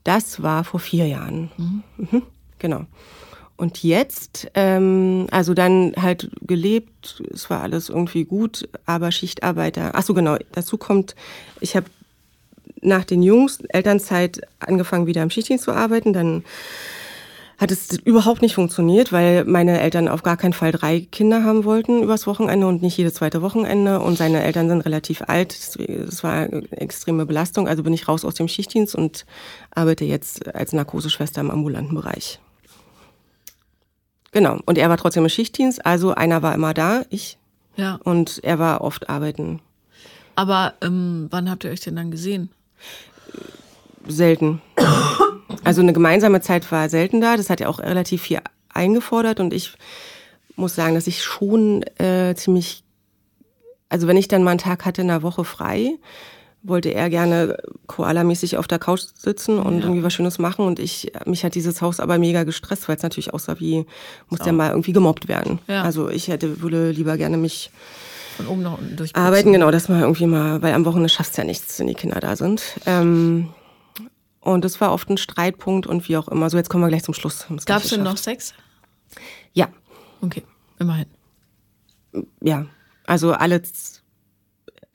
Das war vor vier Jahren. Mhm. Genau. Und jetzt, ähm, also dann halt gelebt, es war alles irgendwie gut, aber Schichtarbeiter. Ach so, genau. Dazu kommt, ich habe nach den Jungs Elternzeit angefangen, wieder im Schichtdienst zu arbeiten. Dann hat es überhaupt nicht funktioniert, weil meine Eltern auf gar keinen Fall drei Kinder haben wollten übers Wochenende und nicht jedes zweite Wochenende. Und seine Eltern sind relativ alt. Es war eine extreme Belastung. Also bin ich raus aus dem Schichtdienst und arbeite jetzt als Narkoseschwester im ambulanten Bereich. Genau. Und er war trotzdem im Schichtdienst. Also einer war immer da, ich.
Ja.
Und er war oft arbeiten.
Aber ähm, wann habt ihr euch denn dann gesehen?
selten. Also eine gemeinsame Zeit war selten da. Das hat ja auch relativ viel eingefordert und ich muss sagen, dass ich schon äh, ziemlich, also wenn ich dann mal einen Tag hatte in der Woche frei, wollte er gerne koalamäßig auf der Couch sitzen und
Ja.
irgendwie was Schönes machen und ich mich hat dieses Haus aber mega gestresst, weil es natürlich aussah wie muss ja mal irgendwie gemobbt werden.
Ja.
Also ich hätte würde lieber gerne mich
Von oben nach unten durch.
Arbeiten, genau, dass man irgendwie mal, weil am Wochenende schafft ja nichts, wenn die Kinder da sind. Ähm, und das war oft ein Streitpunkt und wie auch immer. So, jetzt kommen wir gleich zum Schluss.
Gab es denn noch. Sex?
Ja,
Okay, immerhin.
ja. Also alle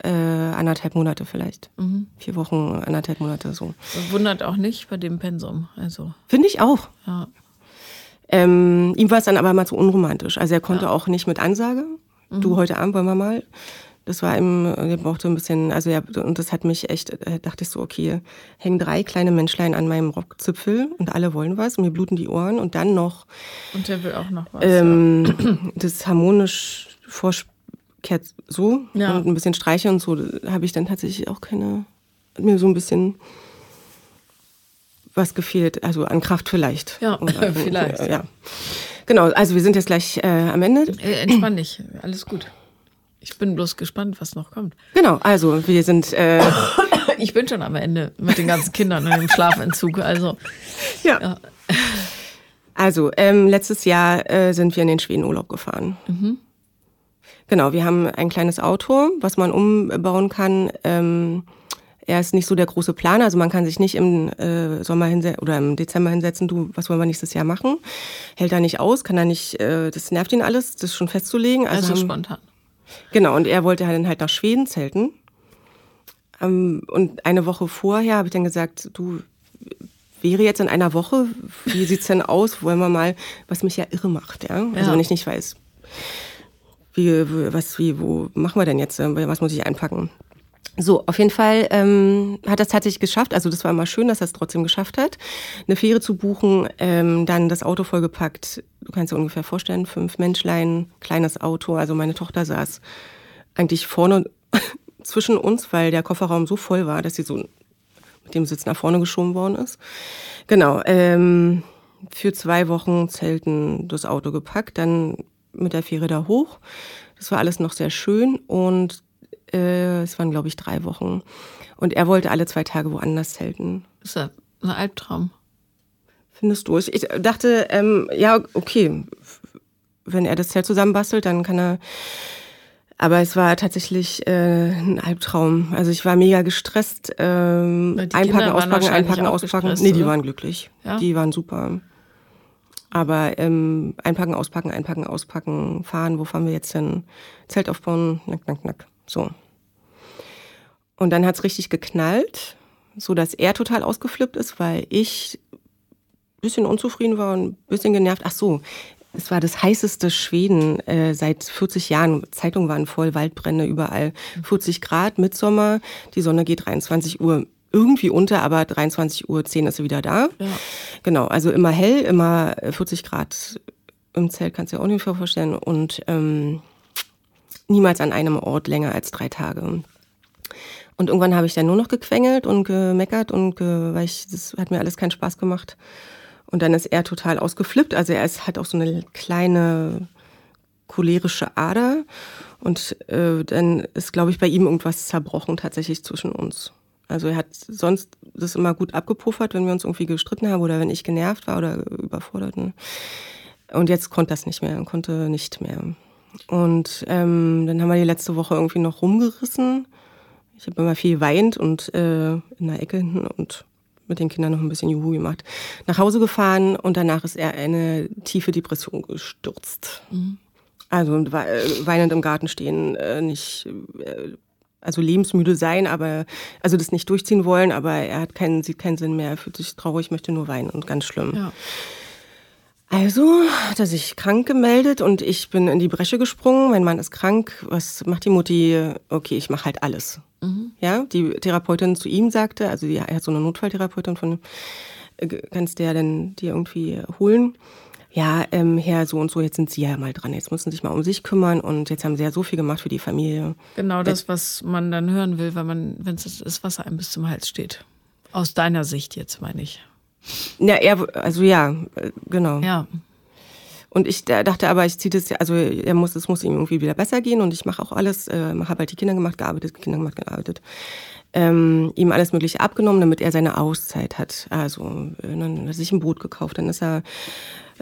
äh, anderthalb Monate vielleicht.
Mhm.
Vier Wochen, anderthalb Monate so.
Wundert auch nicht bei dem Pensum. Also,
Finde ich auch.
ja.
Ähm, ihm war es dann aber mal zu unromantisch. Also er konnte auch nicht mit Ansage. Du, heute Abend wollen wir mal. Das war ihm, er brauchte ein bisschen, also ja, und das hat mich echt, äh, dachte ich so, okay, hängen drei kleine Menschlein an meinem Rockzipfel und alle wollen was, und mir bluten die Ohren und dann noch
Und der will auch noch was.
ähm, das harmonisch vorkehrt so
Ja.
und ein bisschen Streiche und so, habe ich dann tatsächlich auch keine, hat mir so ein bisschen was gefehlt, also an Kraft vielleicht.
Ja, vielleicht.
Ja. Genau, also wir sind jetzt gleich äh, am Ende.
Äh, entspann dich, alles gut. Ich bin bloß gespannt, was noch kommt.
Genau, also wir sind, äh,
Ich bin schon am Ende mit den ganzen Kindern und dem Schlafentzug. Also,
ja.
ja.
Also, ähm, letztes Jahr äh, sind wir in den Schwedenurlaub gefahren. Genau, wir haben ein kleines Auto, was man umbauen kann. Ähm, er ist nicht so der große Planer, also man kann sich nicht im äh, Sommer hinsetzen oder im Dezember hinsetzen, du, was wollen wir nächstes Jahr machen? Hält er nicht aus, kann er nicht, äh, das nervt ihn alles, das schon festzulegen.
also
haben,
spontan.
Genau, und er wollte dann halt nach Schweden zelten. Ähm, und eine Woche vorher habe ich dann gesagt, du, wäre jetzt in einer Woche, wie sieht's denn aus? Wollen wir mal, was mich ja irre macht, ja? Also
Ja.
wenn ich nicht weiß, wie, was, wie, wo machen wir denn jetzt? äh, Was muss ich einpacken? So, auf jeden Fall ähm, hat das tatsächlich geschafft. Also das war immer schön, dass er es trotzdem geschafft hat, eine Fähre zu buchen, ähm, dann das Auto vollgepackt. Du kannst dir ungefähr vorstellen, fünf Menschlein, kleines Auto. Also meine Tochter saß eigentlich vorne zwischen uns, weil der Kofferraum so voll war, dass sie so mit dem Sitz nach vorne geschoben worden ist. Genau. Ähm, für zwei Wochen Zelten das Auto gepackt, dann mit der Fähre da hoch. Das war alles noch sehr schön und äh, es waren, glaube ich, drei Wochen. Und er wollte alle zwei Tage woanders zelten.
Ist ja ein Albtraum.
Findest du? Ich, ich dachte, ähm, ja, okay, wenn er das Zelt zusammenbastelt, dann kann er. Aber es war tatsächlich äh, ein Albtraum. Also ich war mega gestresst. Ähm, einpacken, auspacken, einpacken, auspacken. nee, die
oder?
waren glücklich.
Ja?
Die waren super. Aber ähm, einpacken, auspacken, einpacken, auspacken, fahren, wo fahren wir jetzt hin? Zelt aufbauen, nack, nack, nack. So. Und dann hat's richtig geknallt, so dass er total ausgeflippt ist, weil ich bisschen unzufrieden war und bisschen genervt. Ach so, es war das heißeste Schweden äh, seit 40 Jahren. Zeitungen waren voll, Waldbrände überall. 40 Grad, Mitsommer, die Sonne geht 23 Uhr irgendwie unter, aber 23 Uhr 10 ist sie wieder da. Ja. Genau, also immer hell, immer 40 Grad im Zelt, kannst du dir auch nicht vorstellen. Und ähm, niemals an einem Ort länger als drei Tage. Und irgendwann habe ich dann nur noch gequengelt und gemeckert und ge, weil ich, das hat mir alles keinen Spaß gemacht. Und dann ist er total ausgeflippt. Also er ist, hat auch so eine kleine cholerische Ader. Und äh, dann ist, glaube ich, bei ihm irgendwas zerbrochen tatsächlich zwischen uns. Also er hat sonst das immer gut abgepuffert, wenn wir uns irgendwie gestritten haben oder wenn ich genervt war oder überfordert. Ne? Und jetzt konnte das nicht mehr, konnte nicht mehr. Und ähm, dann haben wir die letzte Woche irgendwie noch rumgerissen. Ich habe immer viel weint und äh, in der Ecke hinten und mit den Kindern noch ein bisschen Juhu gemacht. Nach Hause gefahren und danach ist er eine tiefe Depression gestürzt. Mhm. Also äh, weinend im Garten stehen, äh, nicht, äh, also lebensmüde sein, aber also das nicht durchziehen wollen, aber er hat keinen, sieht keinen Sinn mehr, er fühlt sich traurig, möchte nur weinen und ganz schlimm. Ja. Also hat er sich krank gemeldet und ich bin in die Bresche gesprungen. Mein Mann ist krank. Was macht die Mutti? Okay, ich mache halt alles. Mhm. Ja, die Therapeutin zu ihm sagte, also die, er hat so eine Notfalltherapeutin von, äh, kannst der denn die irgendwie holen? Ja, ähm, Herr so und so, jetzt sind Sie ja mal dran. Jetzt müssen Sie sich mal um sich kümmern und jetzt haben Sie ja so viel gemacht für die Familie.
Genau das, was man dann hören will, wenn man, wenn es ist, was einem bis zum Hals steht. Aus deiner Sicht jetzt meine ich.
Ja, er, also ja, genau.
Ja.
Und ich dachte aber, ich ziehe das, also er muss, es muss ihm irgendwie wieder besser gehen und ich mache auch alles, äh, habe halt die Kinder gemacht, gearbeitet, Kinder gemacht, gearbeitet. Ähm, ihm alles Mögliche abgenommen, damit er seine Auszeit hat. Also dann hat er sich ein Boot gekauft, dann ist er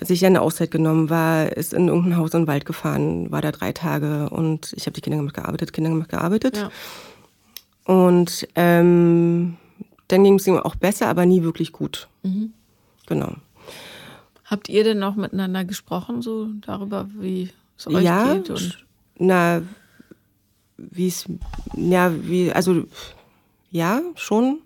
sich eine Auszeit genommen, war, ist in irgendein Haus in den Wald gefahren, war da drei Tage und ich habe die Kinder gemacht, gearbeitet, Kinder gemacht, gearbeitet. Ja. Und ähm, dann ging es ihm auch besser, aber nie wirklich gut. Mhm. Genau.
Habt ihr denn noch miteinander gesprochen, so darüber, wie es euch
ja,
geht? Und
na, wie es, ja, wie, also, ja, schon.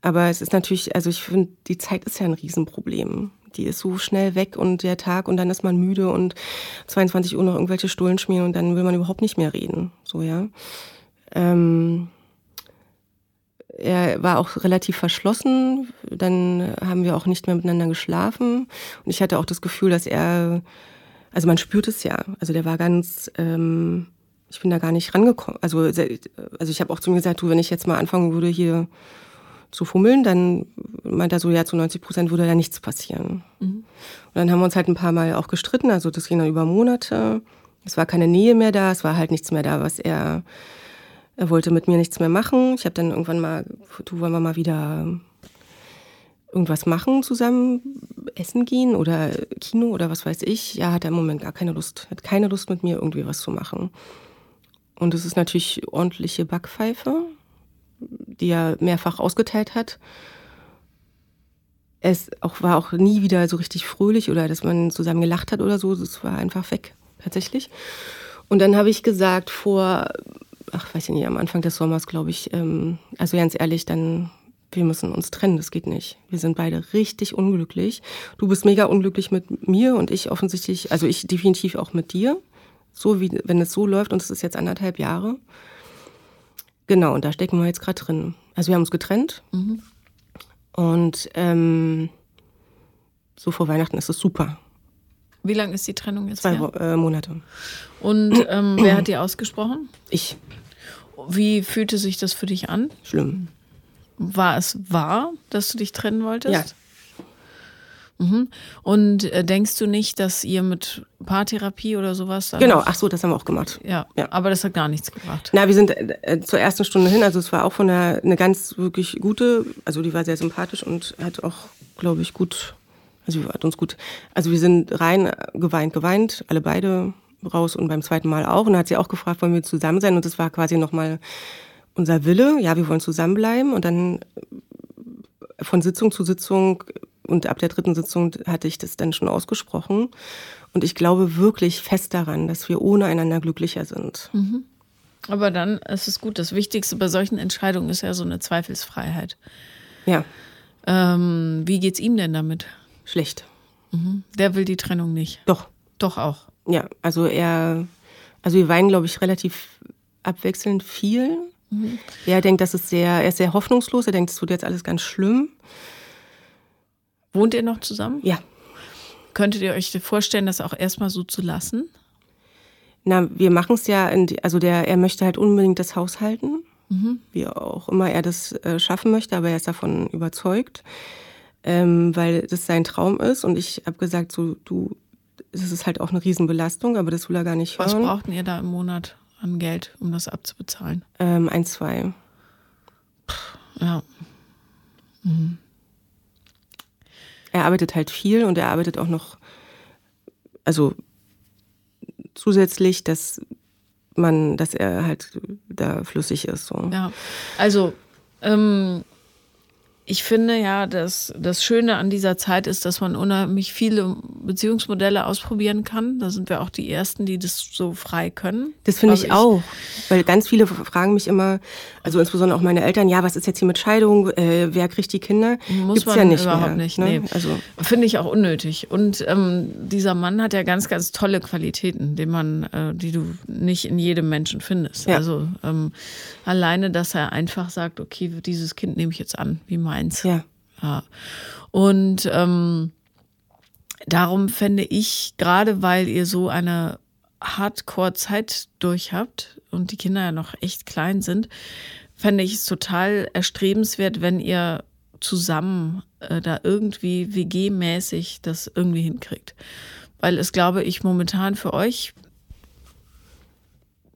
Aber es ist natürlich, also ich finde, die Zeit ist ja ein Riesenproblem. Die ist so schnell weg und der Tag und dann ist man müde und 22 Uhr noch irgendwelche Stullen schmieren und dann will man überhaupt nicht mehr reden. So, ja. Ähm, er war auch relativ verschlossen. Dann haben wir auch nicht mehr miteinander geschlafen. Und ich hatte auch das Gefühl, dass er, also man spürt es ja. Also der war ganz, ähm, ich bin da gar nicht rangekommen. Also, also ich habe auch zu mir gesagt, du, wenn ich jetzt mal anfangen würde hier zu fummeln, dann meint er so, ja, zu 90 Prozent würde da nichts passieren. Mhm. Und dann haben wir uns halt ein paar Mal auch gestritten. Also das ging dann über Monate. Es war keine Nähe mehr da, es war halt nichts mehr da, was er er wollte mit mir nichts mehr machen. Ich habe dann irgendwann mal, du wollen wir mal wieder irgendwas machen, zusammen essen gehen oder Kino oder was weiß ich. Ja, hat er im Moment gar keine Lust. Hat keine Lust mit mir irgendwie was zu machen. Und es ist natürlich ordentliche Backpfeife, die er mehrfach ausgeteilt hat. Es auch, war auch nie wieder so richtig fröhlich oder dass man zusammen gelacht hat oder so. Es war einfach weg, tatsächlich. Und dann habe ich gesagt, vor ach, weiß ich nicht, am Anfang des Sommers, glaube ich, ähm, also ganz ehrlich, dann, wir müssen uns trennen, das geht nicht. Wir sind beide richtig unglücklich. Du bist mega unglücklich mit mir und ich offensichtlich, also ich definitiv auch mit dir. So wie, wenn es so läuft und es ist jetzt anderthalb Jahre. Genau, und da stecken wir jetzt gerade drin. Also wir haben uns getrennt. Mhm. Und ähm, so vor Weihnachten ist es super.
Wie lange ist die Trennung jetzt?
Zwei äh, Monate.
Und ähm, wer hat die ausgesprochen?
Ich.
Wie fühlte sich das für dich an?
Schlimm.
War es wahr, dass du dich trennen wolltest?
Ja.
Mhm. Und äh, denkst du nicht, dass ihr mit Paartherapie oder sowas?
Genau, ach so, das haben wir auch gemacht.
Ja, ja. aber das hat gar nichts gebracht.
Na, wir sind äh, zur ersten Stunde hin, also es war auch von einer eine ganz wirklich gute, also die war sehr sympathisch und hat auch, glaube ich, gut, also hat uns gut, also wir sind rein geweint, geweint, alle beide raus und beim zweiten Mal auch. Und dann hat sie auch gefragt, wollen wir zusammen sein? Und das war quasi nochmal unser Wille. Ja, wir wollen zusammenbleiben. Und dann von Sitzung zu Sitzung und ab der dritten Sitzung hatte ich das dann schon ausgesprochen. Und ich glaube wirklich fest daran, dass wir ohne einander glücklicher sind.
Mhm. Aber dann ist es gut. Das Wichtigste bei solchen Entscheidungen ist ja so eine Zweifelsfreiheit.
Ja.
Ähm, wie geht's ihm denn damit?
Schlecht.
Mhm. Der will die Trennung nicht.
Doch.
Doch auch.
Ja, also er, also wir weinen, glaube ich, relativ abwechselnd viel. Mhm. Er denkt, das ist sehr, er ist sehr hoffnungslos. Er denkt, es wird jetzt alles ganz schlimm.
Wohnt ihr noch zusammen?
Ja.
Könntet ihr euch vorstellen, das auch erstmal so zu lassen?
Na, wir machen es ja, in, also der, er möchte halt unbedingt das Haus halten, mhm. wie auch immer er das äh, schaffen möchte, aber er ist davon überzeugt, ähm, weil das sein Traum ist. Und ich habe gesagt, so du, das ist halt auch eine Riesenbelastung, aber das will er gar nicht hören.
Was brauchten ihr da im Monat an Geld, um das abzubezahlen?
Ähm, ein, zwei.
Ja. Mhm.
Er arbeitet halt viel und er arbeitet auch noch, also zusätzlich, dass man, dass er halt da flüssig ist. So.
Ja, also ähm, ich finde ja, dass das Schöne an dieser Zeit ist, dass man unheimlich viele Beziehungsmodelle ausprobieren kann. Da sind wir auch die Ersten, die das so frei können.
Das finde ich, ich, auch. Weil ganz viele fragen mich immer, also insbesondere auch meine Eltern, ja, was ist jetzt hier mit Scheidung? Äh, wer kriegt die Kinder?
Muss Gibt's man ja nicht überhaupt mehr, nicht. Ne? Nee. Also finde ich auch unnötig. Und ähm, dieser Mann hat ja ganz, ganz tolle Qualitäten, die man, äh, die du nicht in jedem Menschen findest. Ja. Also ähm, alleine, dass er einfach sagt, okay, dieses Kind nehme ich jetzt an, wie mein meins.
Ja.
ja. Und ähm, darum fände ich, gerade weil ihr so eine Hardcore-Zeit durch habt und die Kinder ja noch echt klein sind, fände ich es total erstrebenswert, wenn ihr zusammen äh, da irgendwie WG-mäßig das irgendwie hinkriegt. Weil es, glaube ich, momentan für euch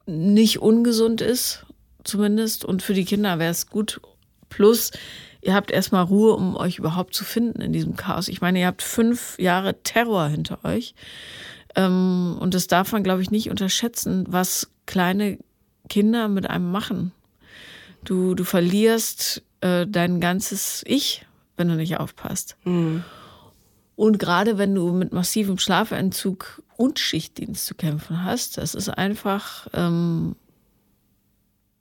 nicht ungesund ist, zumindest. Und für die Kinder wäre es gut. Plus, ihr habt erstmal Ruhe, um euch überhaupt zu finden in diesem Chaos. Ich meine, ihr habt fünf Jahre Terror hinter euch. Ähm, und das darf man, glaube ich, nicht unterschätzen, was kleine Kinder mit einem machen. Du, du verlierst äh, dein ganzes Ich, wenn du nicht aufpasst. Mhm. Und gerade wenn du mit massivem Schlafentzug und Schichtdienst zu kämpfen hast, das ist einfach ähm,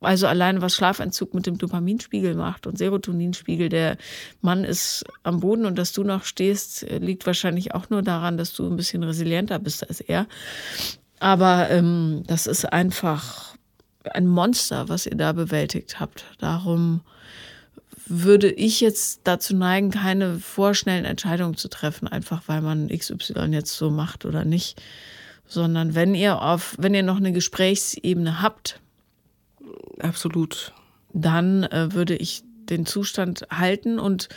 also alleine was Schlafentzug mit dem Dopaminspiegel macht und Serotoninspiegel. Der Mann ist am Boden und dass du noch stehst, liegt wahrscheinlich auch nur daran, dass du ein bisschen resilienter bist als er. Aber ähm, das ist einfach ein Monster, was ihr da bewältigt habt. Darum würde ich jetzt dazu neigen, keine vorschnellen Entscheidungen zu treffen, einfach weil man XY jetzt so macht oder nicht. Sondern wenn ihr auf, wenn ihr noch eine Gesprächsebene habt,
Absolut.
Dann äh, würde ich den Zustand halten und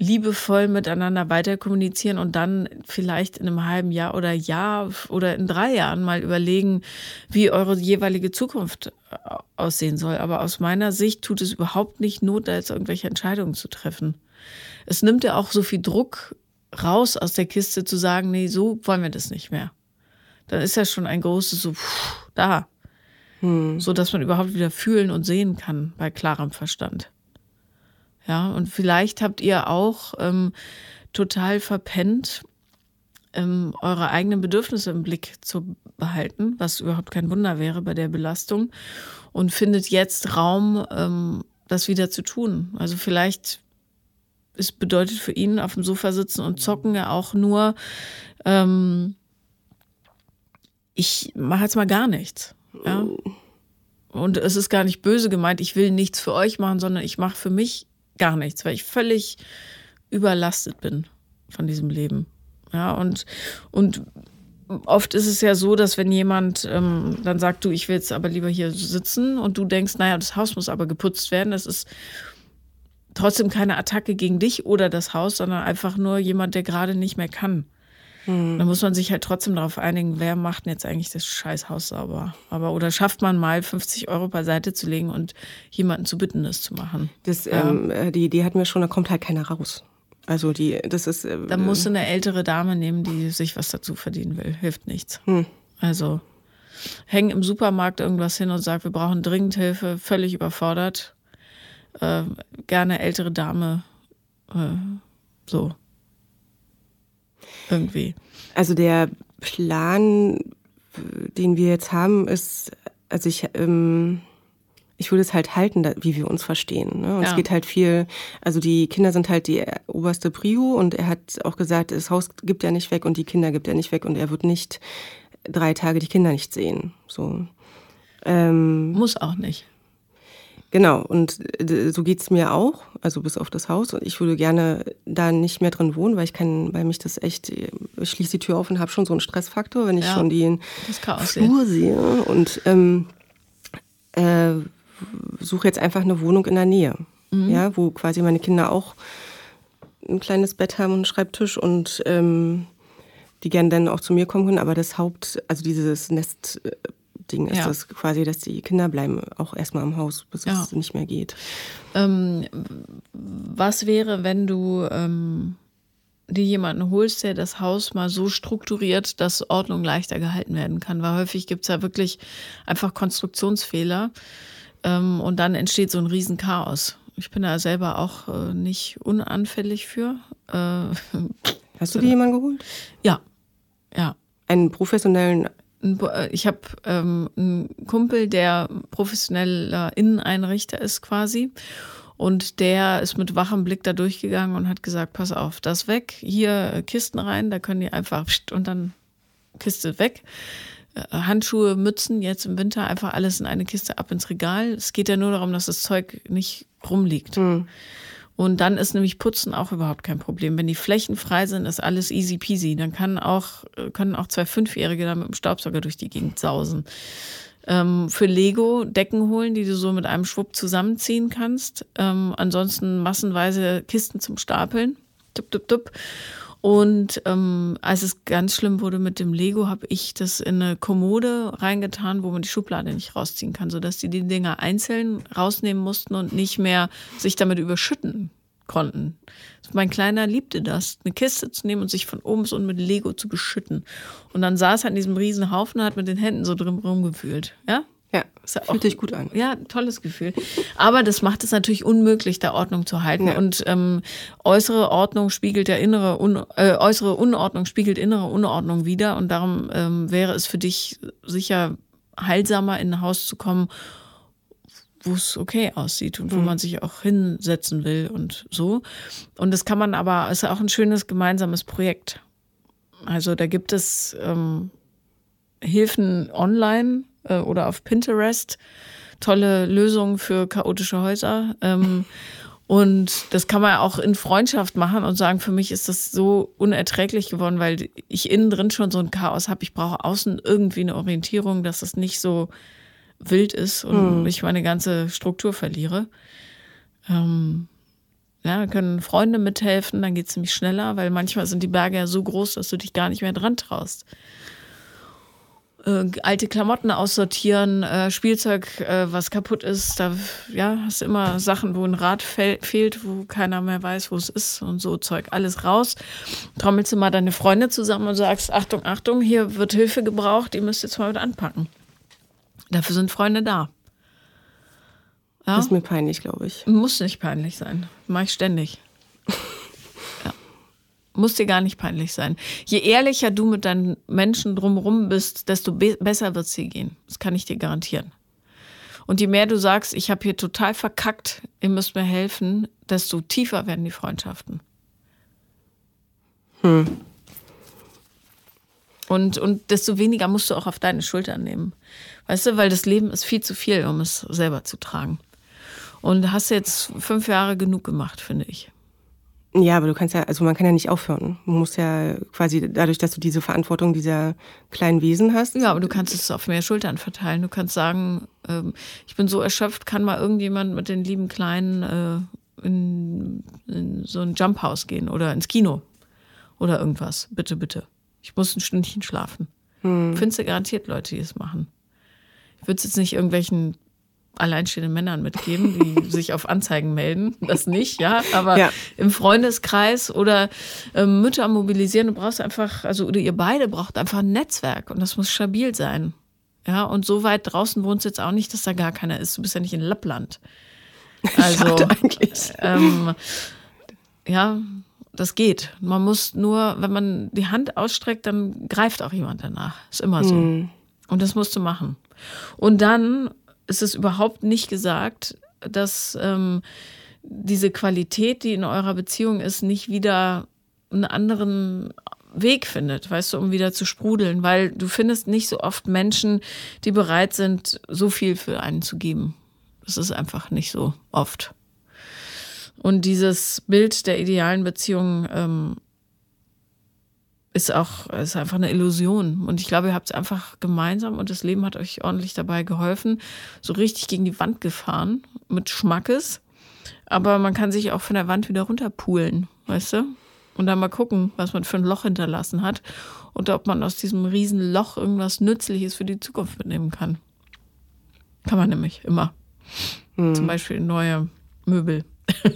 liebevoll miteinander weiter kommunizieren und dann vielleicht in einem halben Jahr oder Jahr oder in drei Jahren mal überlegen, wie eure jeweilige Zukunft äh, aussehen soll. Aber aus meiner Sicht tut es überhaupt nicht Not, da jetzt irgendwelche Entscheidungen zu treffen. Es nimmt ja auch so viel Druck raus aus der Kiste zu sagen, nee, so wollen wir das nicht mehr. Dann ist ja schon ein großes so, pff, da, hm. so dass man überhaupt wieder fühlen und sehen kann bei klarem Verstand. Ja, und vielleicht habt ihr auch ähm, total verpennt, ähm, eure eigenen Bedürfnisse im Blick zu behalten, was überhaupt kein Wunder wäre bei der Belastung, und findet jetzt Raum, ähm, das wieder zu tun. Also vielleicht es bedeutet für ihn auf dem Sofa sitzen und zocken ja auch nur, ähm, ich mache jetzt mal gar nichts. Ja? Und es ist gar nicht böse gemeint, ich will nichts für euch machen, sondern ich mache für mich gar nichts, weil ich völlig überlastet bin von diesem Leben. Ja, und, und oft ist es ja so, dass wenn jemand ähm, dann sagt, du, ich will jetzt aber lieber hier sitzen und du denkst, naja, das Haus muss aber geputzt werden, das ist trotzdem keine Attacke gegen dich oder das Haus, sondern einfach nur jemand, der gerade nicht mehr kann. Mhm. Da muss man sich halt trotzdem darauf einigen, wer macht denn jetzt eigentlich das Scheißhaus sauber. Aber oder schafft man mal 50 Euro beiseite zu legen und jemanden zu bitten, das zu machen.
Das, ähm, äh, die Idee hatten wir schon, da kommt halt keiner raus. Also die, das ist. Äh,
da musst du eine ältere Dame nehmen, die sich was dazu verdienen will. Hilft nichts. Mhm. Also hängen im Supermarkt irgendwas hin und sagt, wir brauchen dringend Hilfe, völlig überfordert. Äh, gerne ältere Dame. Äh, so irgendwie.
Also der Plan, den wir jetzt haben, ist, also ich, ähm, ich würde es halt halten, wie wir uns verstehen. Ne? Und
Ja.
es geht halt viel, also die Kinder sind halt die oberste Prio und er hat auch gesagt, das Haus gibt er nicht weg und die Kinder gibt er nicht weg und er wird nicht drei Tage die Kinder nicht sehen. So. Ähm,
Muss auch nicht.
Genau, und äh, so geht's mir auch, also bis auf das Haus. Und ich würde gerne da nicht mehr drin wohnen, weil ich kann, weil mich das echt, ich schließe die Tür auf und habe schon so einen Stressfaktor, wenn ich
Ja.
schon den
sehen.
Flur sehe. Und ähm, äh, suche jetzt einfach eine Wohnung in der Nähe, ja, wo quasi meine Kinder auch ein kleines Bett haben und einen Schreibtisch und ähm, die gerne dann auch zu mir kommen können. Aber das Haupt, also dieses Nest-Ding ist
Ja.
das quasi, dass die Kinder bleiben auch erstmal im Haus, bis
Ja.
es nicht mehr geht.
Ähm, was wäre, wenn du ähm, dir jemanden holst, der das Haus mal so strukturiert, dass Ordnung leichter gehalten werden kann? Weil häufig gibt es ja wirklich einfach Konstruktionsfehler ähm, und dann entsteht so ein Riesenchaos. Ich bin da selber auch äh, nicht unanfällig für. Äh,
Hast du dir jemanden geholt?
ja, ja.
Einen professionellen,
Ich habe ähm, einen Kumpel, der professioneller Inneneinrichter ist quasi. Und der ist mit wachem Blick da durchgegangen und hat gesagt, pass auf, das weg, hier äh, Kisten rein, da können die einfach und dann Kiste weg. Äh, Handschuhe, Mützen, jetzt im Winter einfach alles in eine Kiste ab ins Regal. Es geht ja nur darum, dass das Zeug nicht rumliegt. Und dann ist nämlich Putzen auch überhaupt kein Problem. Wenn die Flächen frei sind, ist alles easy peasy. Dann kann auch, können auch zwei Fünfjährige da mit dem Staubsauger durch die Gegend sausen. Ähm, für Lego Decken holen, die du so mit einem Schwupp zusammenziehen kannst. Ähm, ansonsten massenweise Kisten zum Stapeln. Tup, tup, tup. Und ähm, als es ganz schlimm wurde mit dem Lego, habe ich das in eine Kommode reingetan, wo man die Schublade nicht rausziehen kann, sodass die die Dinger einzeln rausnehmen mussten und nicht mehr sich damit überschütten konnten. Mein Kleiner liebte das, eine Kiste zu nehmen und sich von oben bis unten mit Lego zu beschütten. Und dann saß er an diesem riesen Haufen und hat mit den Händen so drin rumgewühlt. Ja?
Ja,
Ist ja
fühlt sich gut an.
Ja, tolles Gefühl. Aber das macht es natürlich unmöglich, da Ordnung zu halten.
Ja.
Und ähm, äußere Ordnung spiegelt ja innere Un äh, äußere Unordnung spiegelt innere Unordnung wider. Und darum ähm, wäre es für dich sicher heilsamer, in ein Haus zu kommen, wo es okay aussieht und wo man sich auch hinsetzen will und so. Und das kann man aber, ist ja auch ein schönes gemeinsames Projekt. Also da gibt es ähm, Hilfen online äh, oder auf Pinterest, tolle Lösungen für chaotische Häuser. Ähm, und das kann man auch in Freundschaft machen und sagen, für mich ist das so unerträglich geworden, weil ich innen drin schon so ein Chaos habe. Ich brauche außen irgendwie eine Orientierung, dass es nicht so wild ist und ich meine ganze Struktur verliere. Ähm, ja, können Freunde mithelfen, dann geht es nämlich schneller, weil manchmal sind die Berge ja so groß, dass du dich gar nicht mehr dran traust. Äh, alte Klamotten aussortieren, äh, Spielzeug, äh, was kaputt ist, da ja, hast du immer Sachen, wo ein Rad fe fehlt, wo keiner mehr weiß, wo es ist und so Zeug, alles raus. Trommelst du mal deine Freunde zusammen und sagst, Achtung, Achtung, hier wird Hilfe gebraucht, ihr müsst jetzt mal mit anpacken. Dafür sind Freunde da. Ja?
Das ist mir peinlich, glaube ich.
Muss nicht peinlich sein. Mach ich ständig. Muss dir gar nicht peinlich sein. Je ehrlicher du mit deinen Menschen drumherum bist, desto be besser wird es dir gehen. Das kann ich dir garantieren. Und je mehr du sagst, ich habe hier total verkackt, ihr müsst mir helfen, desto tiefer werden die Freundschaften. Und, und desto weniger musst du auch auf deine Schultern nehmen. Weißt du, weil das Leben ist viel zu viel, um es selber zu tragen. Und hast jetzt fünf Jahre genug gemacht, finde ich.
Ja, aber du kannst ja, also man kann ja nicht aufhören. Man muss ja quasi dadurch, dass du diese Verantwortung dieser kleinen Wesen hast.
Ja, aber du kannst es auf mehr Schultern verteilen. Du kannst sagen, ähm, ich bin so erschöpft, kann mal irgendjemand mit den lieben Kleinen äh, in, in so ein Jumphouse gehen oder ins Kino oder irgendwas. Bitte, bitte. Ich muss ein Stündchen schlafen. Findest du garantiert Leute, die es machen. Ich würde es jetzt nicht irgendwelchen alleinstehenden Männern mitgeben, die sich auf Anzeigen melden. Das nicht, ja. Aber
Ja.
im Freundeskreis oder ähm, Mütter mobilisieren, du brauchst einfach, also oder ihr beide braucht einfach ein Netzwerk und das muss stabil sein. Ja, und so weit draußen wohnst du jetzt auch nicht, dass da gar keiner ist. Du bist ja nicht in Lappland. Also, ähm, ja, das geht. Man muss nur, wenn man die Hand ausstreckt, dann greift auch jemand danach. Ist immer so. Und das musst du machen. Und dann ist es überhaupt nicht gesagt, dass ähm, diese Qualität, die in eurer Beziehung ist, nicht wieder einen anderen Weg findet, weißt du, um wieder zu sprudeln, weil du findest nicht so oft Menschen, die bereit sind, so viel für einen zu geben. Das ist einfach nicht so oft. Und dieses Bild der idealen Beziehung ähm, ist auch ist einfach eine Illusion. Und ich glaube, ihr habt es einfach gemeinsam und das Leben hat euch ordentlich dabei geholfen, so richtig gegen die Wand gefahren mit Schmackes. Aber man kann sich auch von der Wand wieder runterpulen, weißt du? Und dann mal gucken, was man für ein Loch hinterlassen hat und ob man aus diesem riesen Loch irgendwas Nützliches für die Zukunft mitnehmen kann. Kann man nämlich immer. Hm. Zum Beispiel neue Möbel.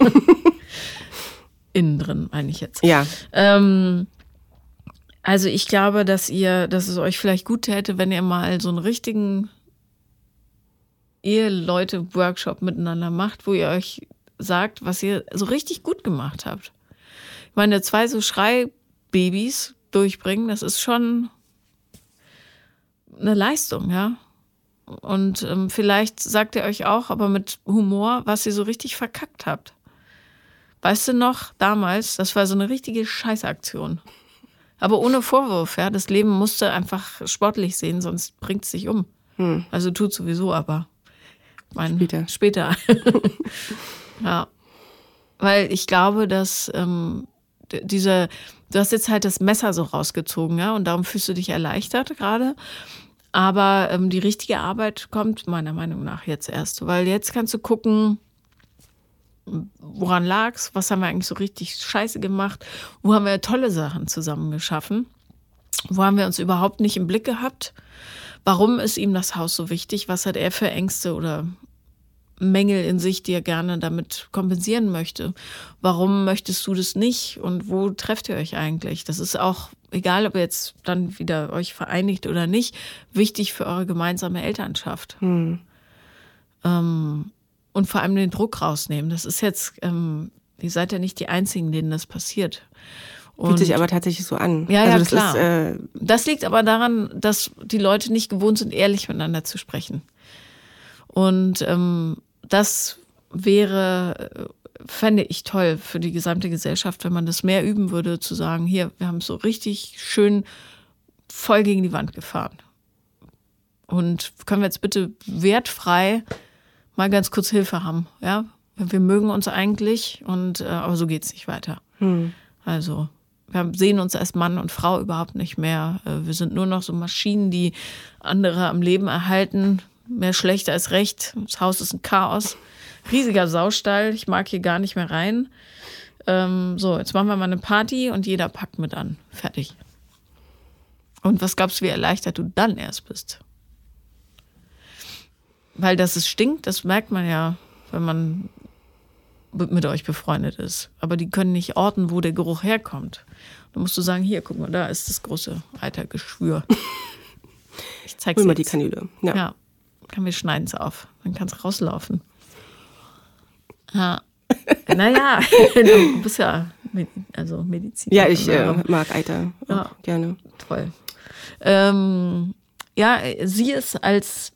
Innen drin, meine ich jetzt.
Ja.
Ähm, also ich glaube, dass ihr, dass es euch vielleicht gut täte, wenn ihr mal so einen richtigen Eheleute-Workshop miteinander macht, wo ihr euch sagt, was ihr so richtig gut gemacht habt. Ich meine, zwei so Schreibabys durchbringen, das ist schon eine Leistung, ja. Und ähm, vielleicht sagt ihr euch auch, aber mit Humor, was ihr so richtig verkackt habt. Weißt du noch, damals, das war so eine richtige Scheißaktion. Aber ohne Vorwurf, ja. Das Leben musste einfach sportlich sehen, sonst bringt es sich um. Hm. Also tut sowieso, aber
mein, später.
Später. ja. Weil ich glaube, dass ähm, diese, du hast jetzt halt das Messer so rausgezogen, ja, und darum fühlst du dich erleichtert gerade. Aber ähm, die richtige Arbeit kommt meiner Meinung nach jetzt erst, weil jetzt kannst du gucken, woran lag's, was haben wir eigentlich so richtig scheiße gemacht, wo haben wir tolle Sachen zusammen geschaffen, wo haben wir uns überhaupt nicht im Blick gehabt, warum ist ihm das Haus so wichtig, was hat er für Ängste oder Mängel in sich, die er gerne damit kompensieren möchte. Warum möchtest du das nicht und wo trefft ihr euch eigentlich? Das ist auch, egal ob ihr jetzt dann wieder euch vereinigt oder nicht, wichtig für eure gemeinsame Elternschaft. Hm. Ähm, und vor allem den Druck rausnehmen. Das ist jetzt, ähm, ihr seid ja nicht die Einzigen, denen das passiert.
Und Fühlt sich aber tatsächlich so an.
Ja, also ja, das klar. Ist, äh das liegt aber daran, dass die Leute nicht gewohnt sind, ehrlich miteinander zu sprechen. Und ähm, das wäre, fände ich toll für die gesamte Gesellschaft, wenn man das mehr üben würde, zu sagen, hier, wir haben es so richtig schön voll gegen die Wand gefahren. Und können wir jetzt bitte wertfrei mal ganz kurz Hilfe haben. Ja, wir mögen uns eigentlich und äh, aber so geht's nicht weiter. Hm. Also wir sehen uns als Mann und Frau überhaupt nicht mehr. Äh, wir sind nur noch so Maschinen, die andere am Leben erhalten. Mehr schlecht als recht. Das Haus ist ein Chaos. Riesiger Saustall. Ich mag hier gar nicht mehr rein. Ähm, so, jetzt machen wir mal eine Party und jeder packt mit an. Fertig. Und was du, wie erleichtert du dann erst bist? Weil dass es stinkt, das merkt man ja, wenn man mit euch befreundet ist. Aber die können nicht orten, wo der Geruch herkommt. Da musst du sagen, hier, guck mal, da ist das große Eitergeschwür.
Ich zeig's Hol mal die Kanüle.
Ja. ja. Kann wir schneiden es auf. Dann kann es rauslaufen. Ja. naja, du bist ja also Medizin.
Ja, ich äh, mag Eiter ja. gerne.
Toll. Ähm, ja, sie ist als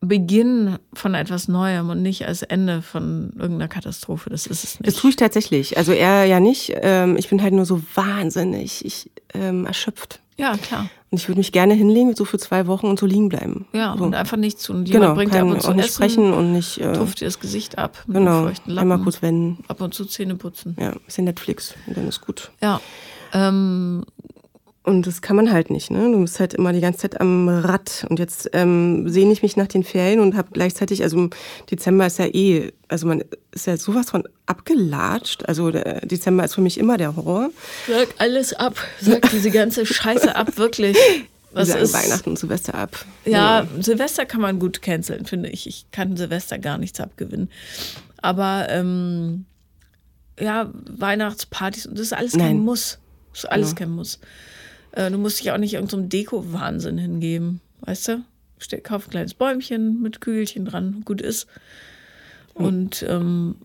Beginn von etwas Neuem und nicht als Ende von irgendeiner Katastrophe. Das ist es nicht.
Das tue ich tatsächlich. Also er ja nicht. Ähm, ich bin halt nur so wahnsinnig ich, ähm, erschöpft.
Ja, klar.
Und ich würde mich gerne hinlegen, so für zwei Wochen und so liegen bleiben.
Ja,
so.
und einfach nichts tun.
Jemand genau, bringt ab und zu auch nicht essen, sprechen und nicht.
Äh, dir das Gesicht ab.
Mit genau. Einem feuchten Lappen. Einmal kurz wenden.
Ab und zu Zähne putzen.
Ja, bisschen Netflix und dann ist gut.
Ja. Ähm,
und das kann man halt nicht, ne? Du bist halt immer die ganze Zeit am Rad. Und jetzt ähm, sehne ich mich nach den Ferien und habe gleichzeitig, also im Dezember ist ja eh, also man ist ja sowas von abgelatscht. Also der Dezember ist für mich immer der Horror.
Sag alles ab. Sag diese ganze Scheiße ab, wirklich.
Was ist Weihnachten und Silvester ab.
Ja, ja, Silvester kann man gut canceln, finde ich. Ich kann Silvester gar nichts abgewinnen. Aber ähm, ja, Weihnachtspartys das ist alles kein Nein. Muss. Das ist alles ja. kein Muss. Äh, du musst dich auch nicht irgendeinem so Deko-Wahnsinn hingeben, weißt du? Stell, kauf ein kleines Bäumchen mit Kügelchen dran, gut ist. Und ähm,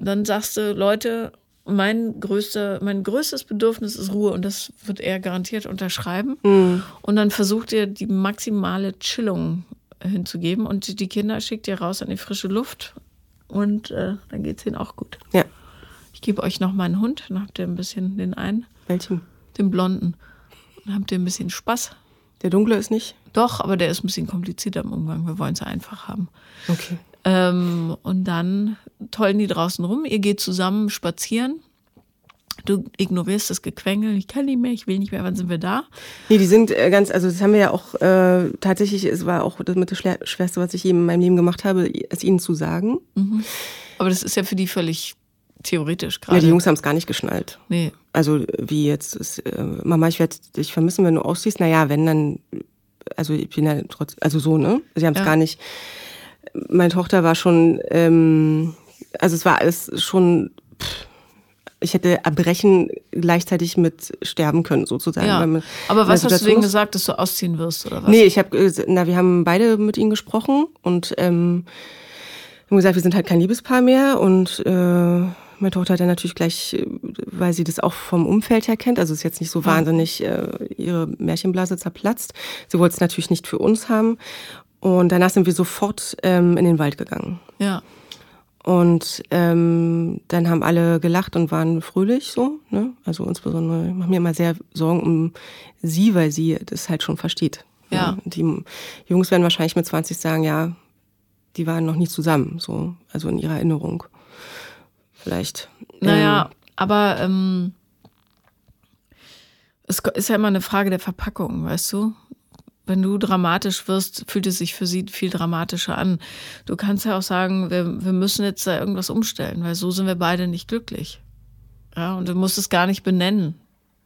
dann sagst du, Leute, mein, größter, mein größtes Bedürfnis ist Ruhe und das wird er garantiert unterschreiben. Mhm. Und dann versucht ihr die maximale Chillung hinzugeben. Und die Kinder schickt ihr raus an die frische Luft und äh, dann geht es ihnen auch gut.
Ja.
Ich gebe euch noch meinen Hund, dann habt ihr ein bisschen den einen,
Welchen?
den blonden. Dann habt ihr ein bisschen Spaß.
Der dunkle ist nicht?
Doch, aber der ist ein bisschen komplizierter im Umgang. Wir wollen es einfach haben.
Okay.
Ähm, und dann tollen die draußen rum. Ihr geht zusammen spazieren. Du ignorierst das Gequengel. Ich kann nicht mehr, ich will nicht mehr. Wann sind wir da?
Nee, die sind äh, ganz, also das haben wir ja auch äh, tatsächlich, es war auch das mit das Schwerste, was ich je in meinem Leben gemacht habe, es ihnen zu sagen.
Aber das ist ja für die völlig theoretisch
Ja,
gerade.
die Jungs haben es gar nicht geschnallt.
nee.
Also wie jetzt, ist, äh, Mama, ich werde dich vermissen, wenn du ausziehst. Naja, wenn dann, also ich bin ja trotz, also so, ne? Sie haben es
Ja.
gar nicht. Meine Tochter war schon, ähm, also es war alles schon, pff, ich hätte erbrechen gleichzeitig mit sterben können, sozusagen.
Ja.
man-
Aber was hast du denen gesagt, dass du ausziehen wirst oder was?
Nee, ich habe, na, wir haben beide mit ihnen gesprochen und ähm, haben gesagt, wir sind halt kein Liebespaar mehr und äh, meine Tochter hat dann natürlich gleich, äh, weil sie das auch vom Umfeld her kennt, also ist jetzt nicht so wahnsinnig äh, ihre Märchenblase zerplatzt. Sie wollte es natürlich nicht für uns haben und danach sind wir sofort ähm, in den Wald gegangen.
Ja.
Und ähm, dann haben alle gelacht und waren fröhlich so. Ne? Also insbesondere, ich mache mir immer sehr Sorgen um sie, weil sie das halt schon versteht.
Ja.
Ne? Die Jungs werden wahrscheinlich mit 20 sagen, ja, die waren noch nie zusammen, so, also in ihrer Erinnerung. Vielleicht.
Naja, aber ähm, es ist ja immer eine Frage der Verpackung, weißt du? Wenn du dramatisch wirst, fühlt es sich für sie viel dramatischer an. Du kannst ja auch sagen, wir, wir müssen jetzt da irgendwas umstellen, weil so sind wir beide nicht glücklich. Ja, und du musst es gar nicht benennen.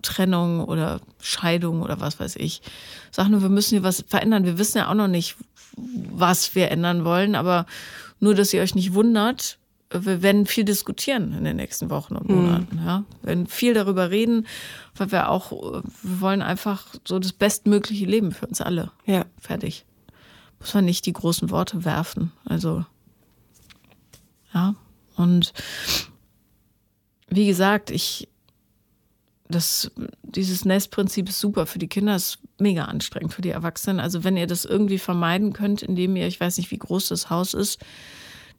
Trennung oder Scheidung oder was weiß ich. Sag nur, wir müssen hier was verändern. Wir wissen ja auch noch nicht, was wir ändern wollen, aber nur, dass ihr euch nicht wundert, wir werden viel diskutieren in den nächsten Wochen und Monaten. Ja? Wir werden viel darüber reden, weil wir auch, wir wollen einfach so das bestmögliche Leben für uns alle.
Ja.
Fertig. Muss man nicht die großen Worte werfen. Also, ja. Und wie gesagt, ich, das, dieses Nestprinzip ist super für die Kinder, ist mega anstrengend für die Erwachsenen. Also wenn ihr das irgendwie vermeiden könnt, indem ihr, ich weiß nicht, wie groß das Haus ist,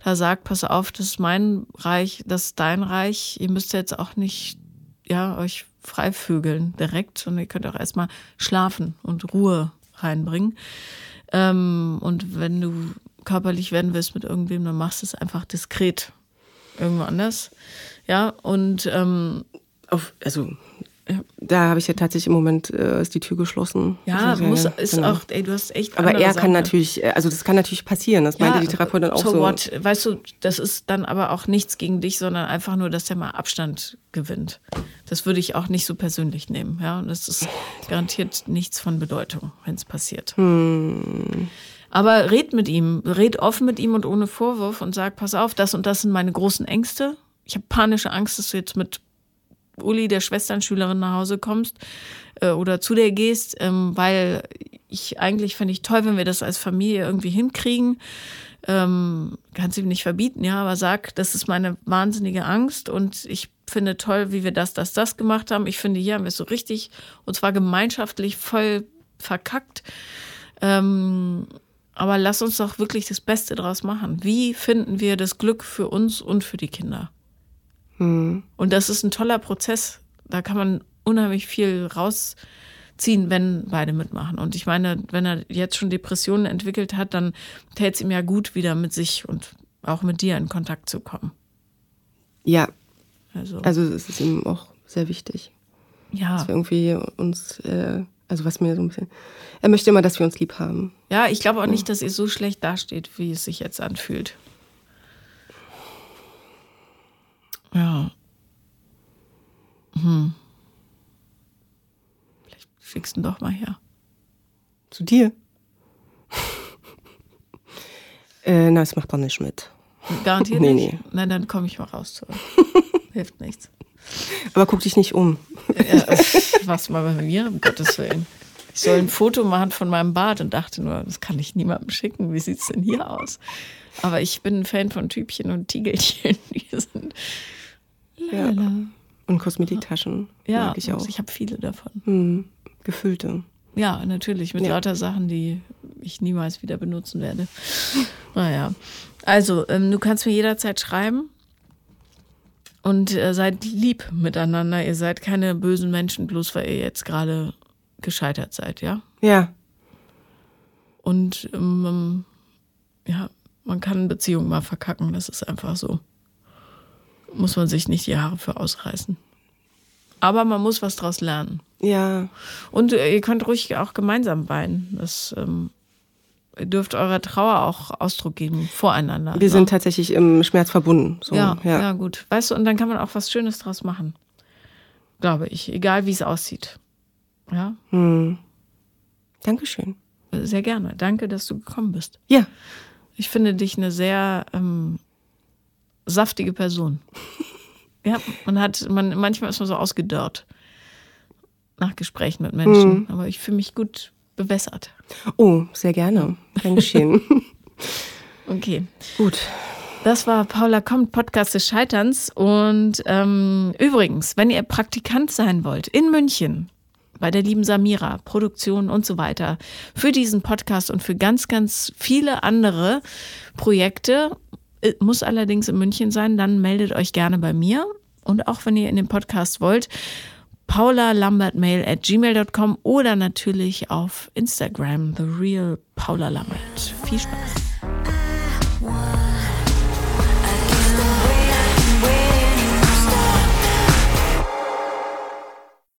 da sagt, pass auf, das ist mein Reich, das ist dein Reich. Ihr müsst jetzt auch nicht, ja, euch freivögeln direkt, sondern ihr könnt auch erstmal schlafen und Ruhe reinbringen. Ähm, und wenn du körperlich werden willst mit irgendwem, dann machst du es einfach diskret irgendwo anders. Ja, und ähm,
Auf, also, da habe ich ja tatsächlich im Moment, äh, ist die Tür geschlossen.
ja, muss, ist
genau.
auch, ey, du hast echt.
Aber er kann
Sachen.
natürlich, äh, also das kann natürlich passieren. Das meinte die Therapeutin auch
so.
so.
What? Weißt du, das ist dann aber auch nichts gegen dich, sondern einfach nur, dass der mal Abstand gewinnt. Das würde ich auch nicht so persönlich nehmen. Ja, und das ist garantiert nichts von Bedeutung, wenn es passiert.
Hm.
Aber red mit ihm, red offen mit ihm und ohne Vorwurf und sag, pass auf, das und das sind meine großen Ängste. Ich habe panische Angst, dass du jetzt mit Uli, der Schwesternschülerin, nach Hause kommst äh, oder zu der gehst, ähm, weil ich eigentlich fände ich toll, wenn wir das als Familie irgendwie hinkriegen. Ähm, kannst ihm nicht verbieten, ja, aber sag, das ist meine wahnsinnige Angst und ich finde toll, wie wir das, das, das gemacht haben. Ich finde, hier haben wir es so richtig und zwar gemeinschaftlich voll verkackt. Ähm, aber lass uns doch wirklich das Beste draus machen. Wie finden wir das Glück für uns und für die Kinder? Und das ist ein toller Prozess. Da kann man unheimlich viel rausziehen, wenn beide mitmachen. Und ich meine, wenn er jetzt schon Depressionen entwickelt hat, dann täte es ihm ja gut, wieder mit sich und auch mit dir in Kontakt zu kommen.
Ja,
Also,
also es ist ihm auch sehr wichtig.
ja.
Dass wir irgendwie uns, äh, also was mir so ein bisschen, er möchte immer, dass wir uns lieb haben.
Ja, ich glaube auch nicht, dass ihr so schlecht dasteht, wie es sich jetzt anfühlt. Ja. Hm. Vielleicht schickst du ihn doch mal her.
Zu dir? äh, na, das macht er nicht mit.
Garantiert
Nee,
nicht?
nee.
Nein, dann komme ich mal raus zurück. Hilft nichts.
Aber guck dich nicht um.
Ja, was mal bei mir, um Gottes Willen. Ich soll ein Foto machen von meinem Bart und dachte nur, das kann ich niemandem schicken. Wie sieht's denn hier aus? Aber ich bin ein Fan von Typchen und Tiegelchen. Die sind
Ja. Und Kosmetiktaschen
Ja,
mag ich auch.
ich habe viele davon.
Hm, gefüllte.
Ja, natürlich, mit
Ja.
lauter Sachen, die ich niemals wieder benutzen werde. Naja. Also, ähm, du kannst mir jederzeit schreiben. Und äh, seid lieb miteinander. Ihr seid keine bösen Menschen, bloß weil ihr jetzt gerade gescheitert seid, ja?
Ja.
Und ähm, ja, man kann Beziehungen mal verkacken, das ist einfach so. Muss man sich nicht die Haare für ausreißen. Aber man muss was draus lernen.
Ja.
Und äh, ihr könnt ruhig auch gemeinsam weinen. Das ähm, ihr dürft eurer Trauer auch Ausdruck geben voreinander.
Wir
ne?
sind tatsächlich im Schmerz verbunden. So,
ja, ja,
ja.
gut. Weißt du, und dann kann man auch was Schönes draus machen. Glaube ich. Egal wie es aussieht. Ja,
Hm. Dankeschön.
sehr gerne. Danke, dass du gekommen bist.
Ja.
Ich finde dich eine sehr ähm, saftige Person. ja, man hat, man, manchmal ist man so ausgedörrt nach Gesprächen mit Menschen, aber ich fühle mich gut bewässert.
Oh, sehr gerne. Dankeschön.
Okay.
Gut.
Das war Paula kommt, Podcast des Scheiterns. Und ähm, übrigens, wenn ihr Praktikant sein wollt in München, bei der lieben Samira, Produktion und so weiter, für diesen Podcast und für ganz, ganz viele andere Projekte, äh, muss allerdings in München sein, dann meldet euch gerne bei mir. Und auch wenn ihr in den Podcast wollt, paulalambertmail at gmail.com oder natürlich auf Instagram, the real Paula Lambert. Viel Spaß.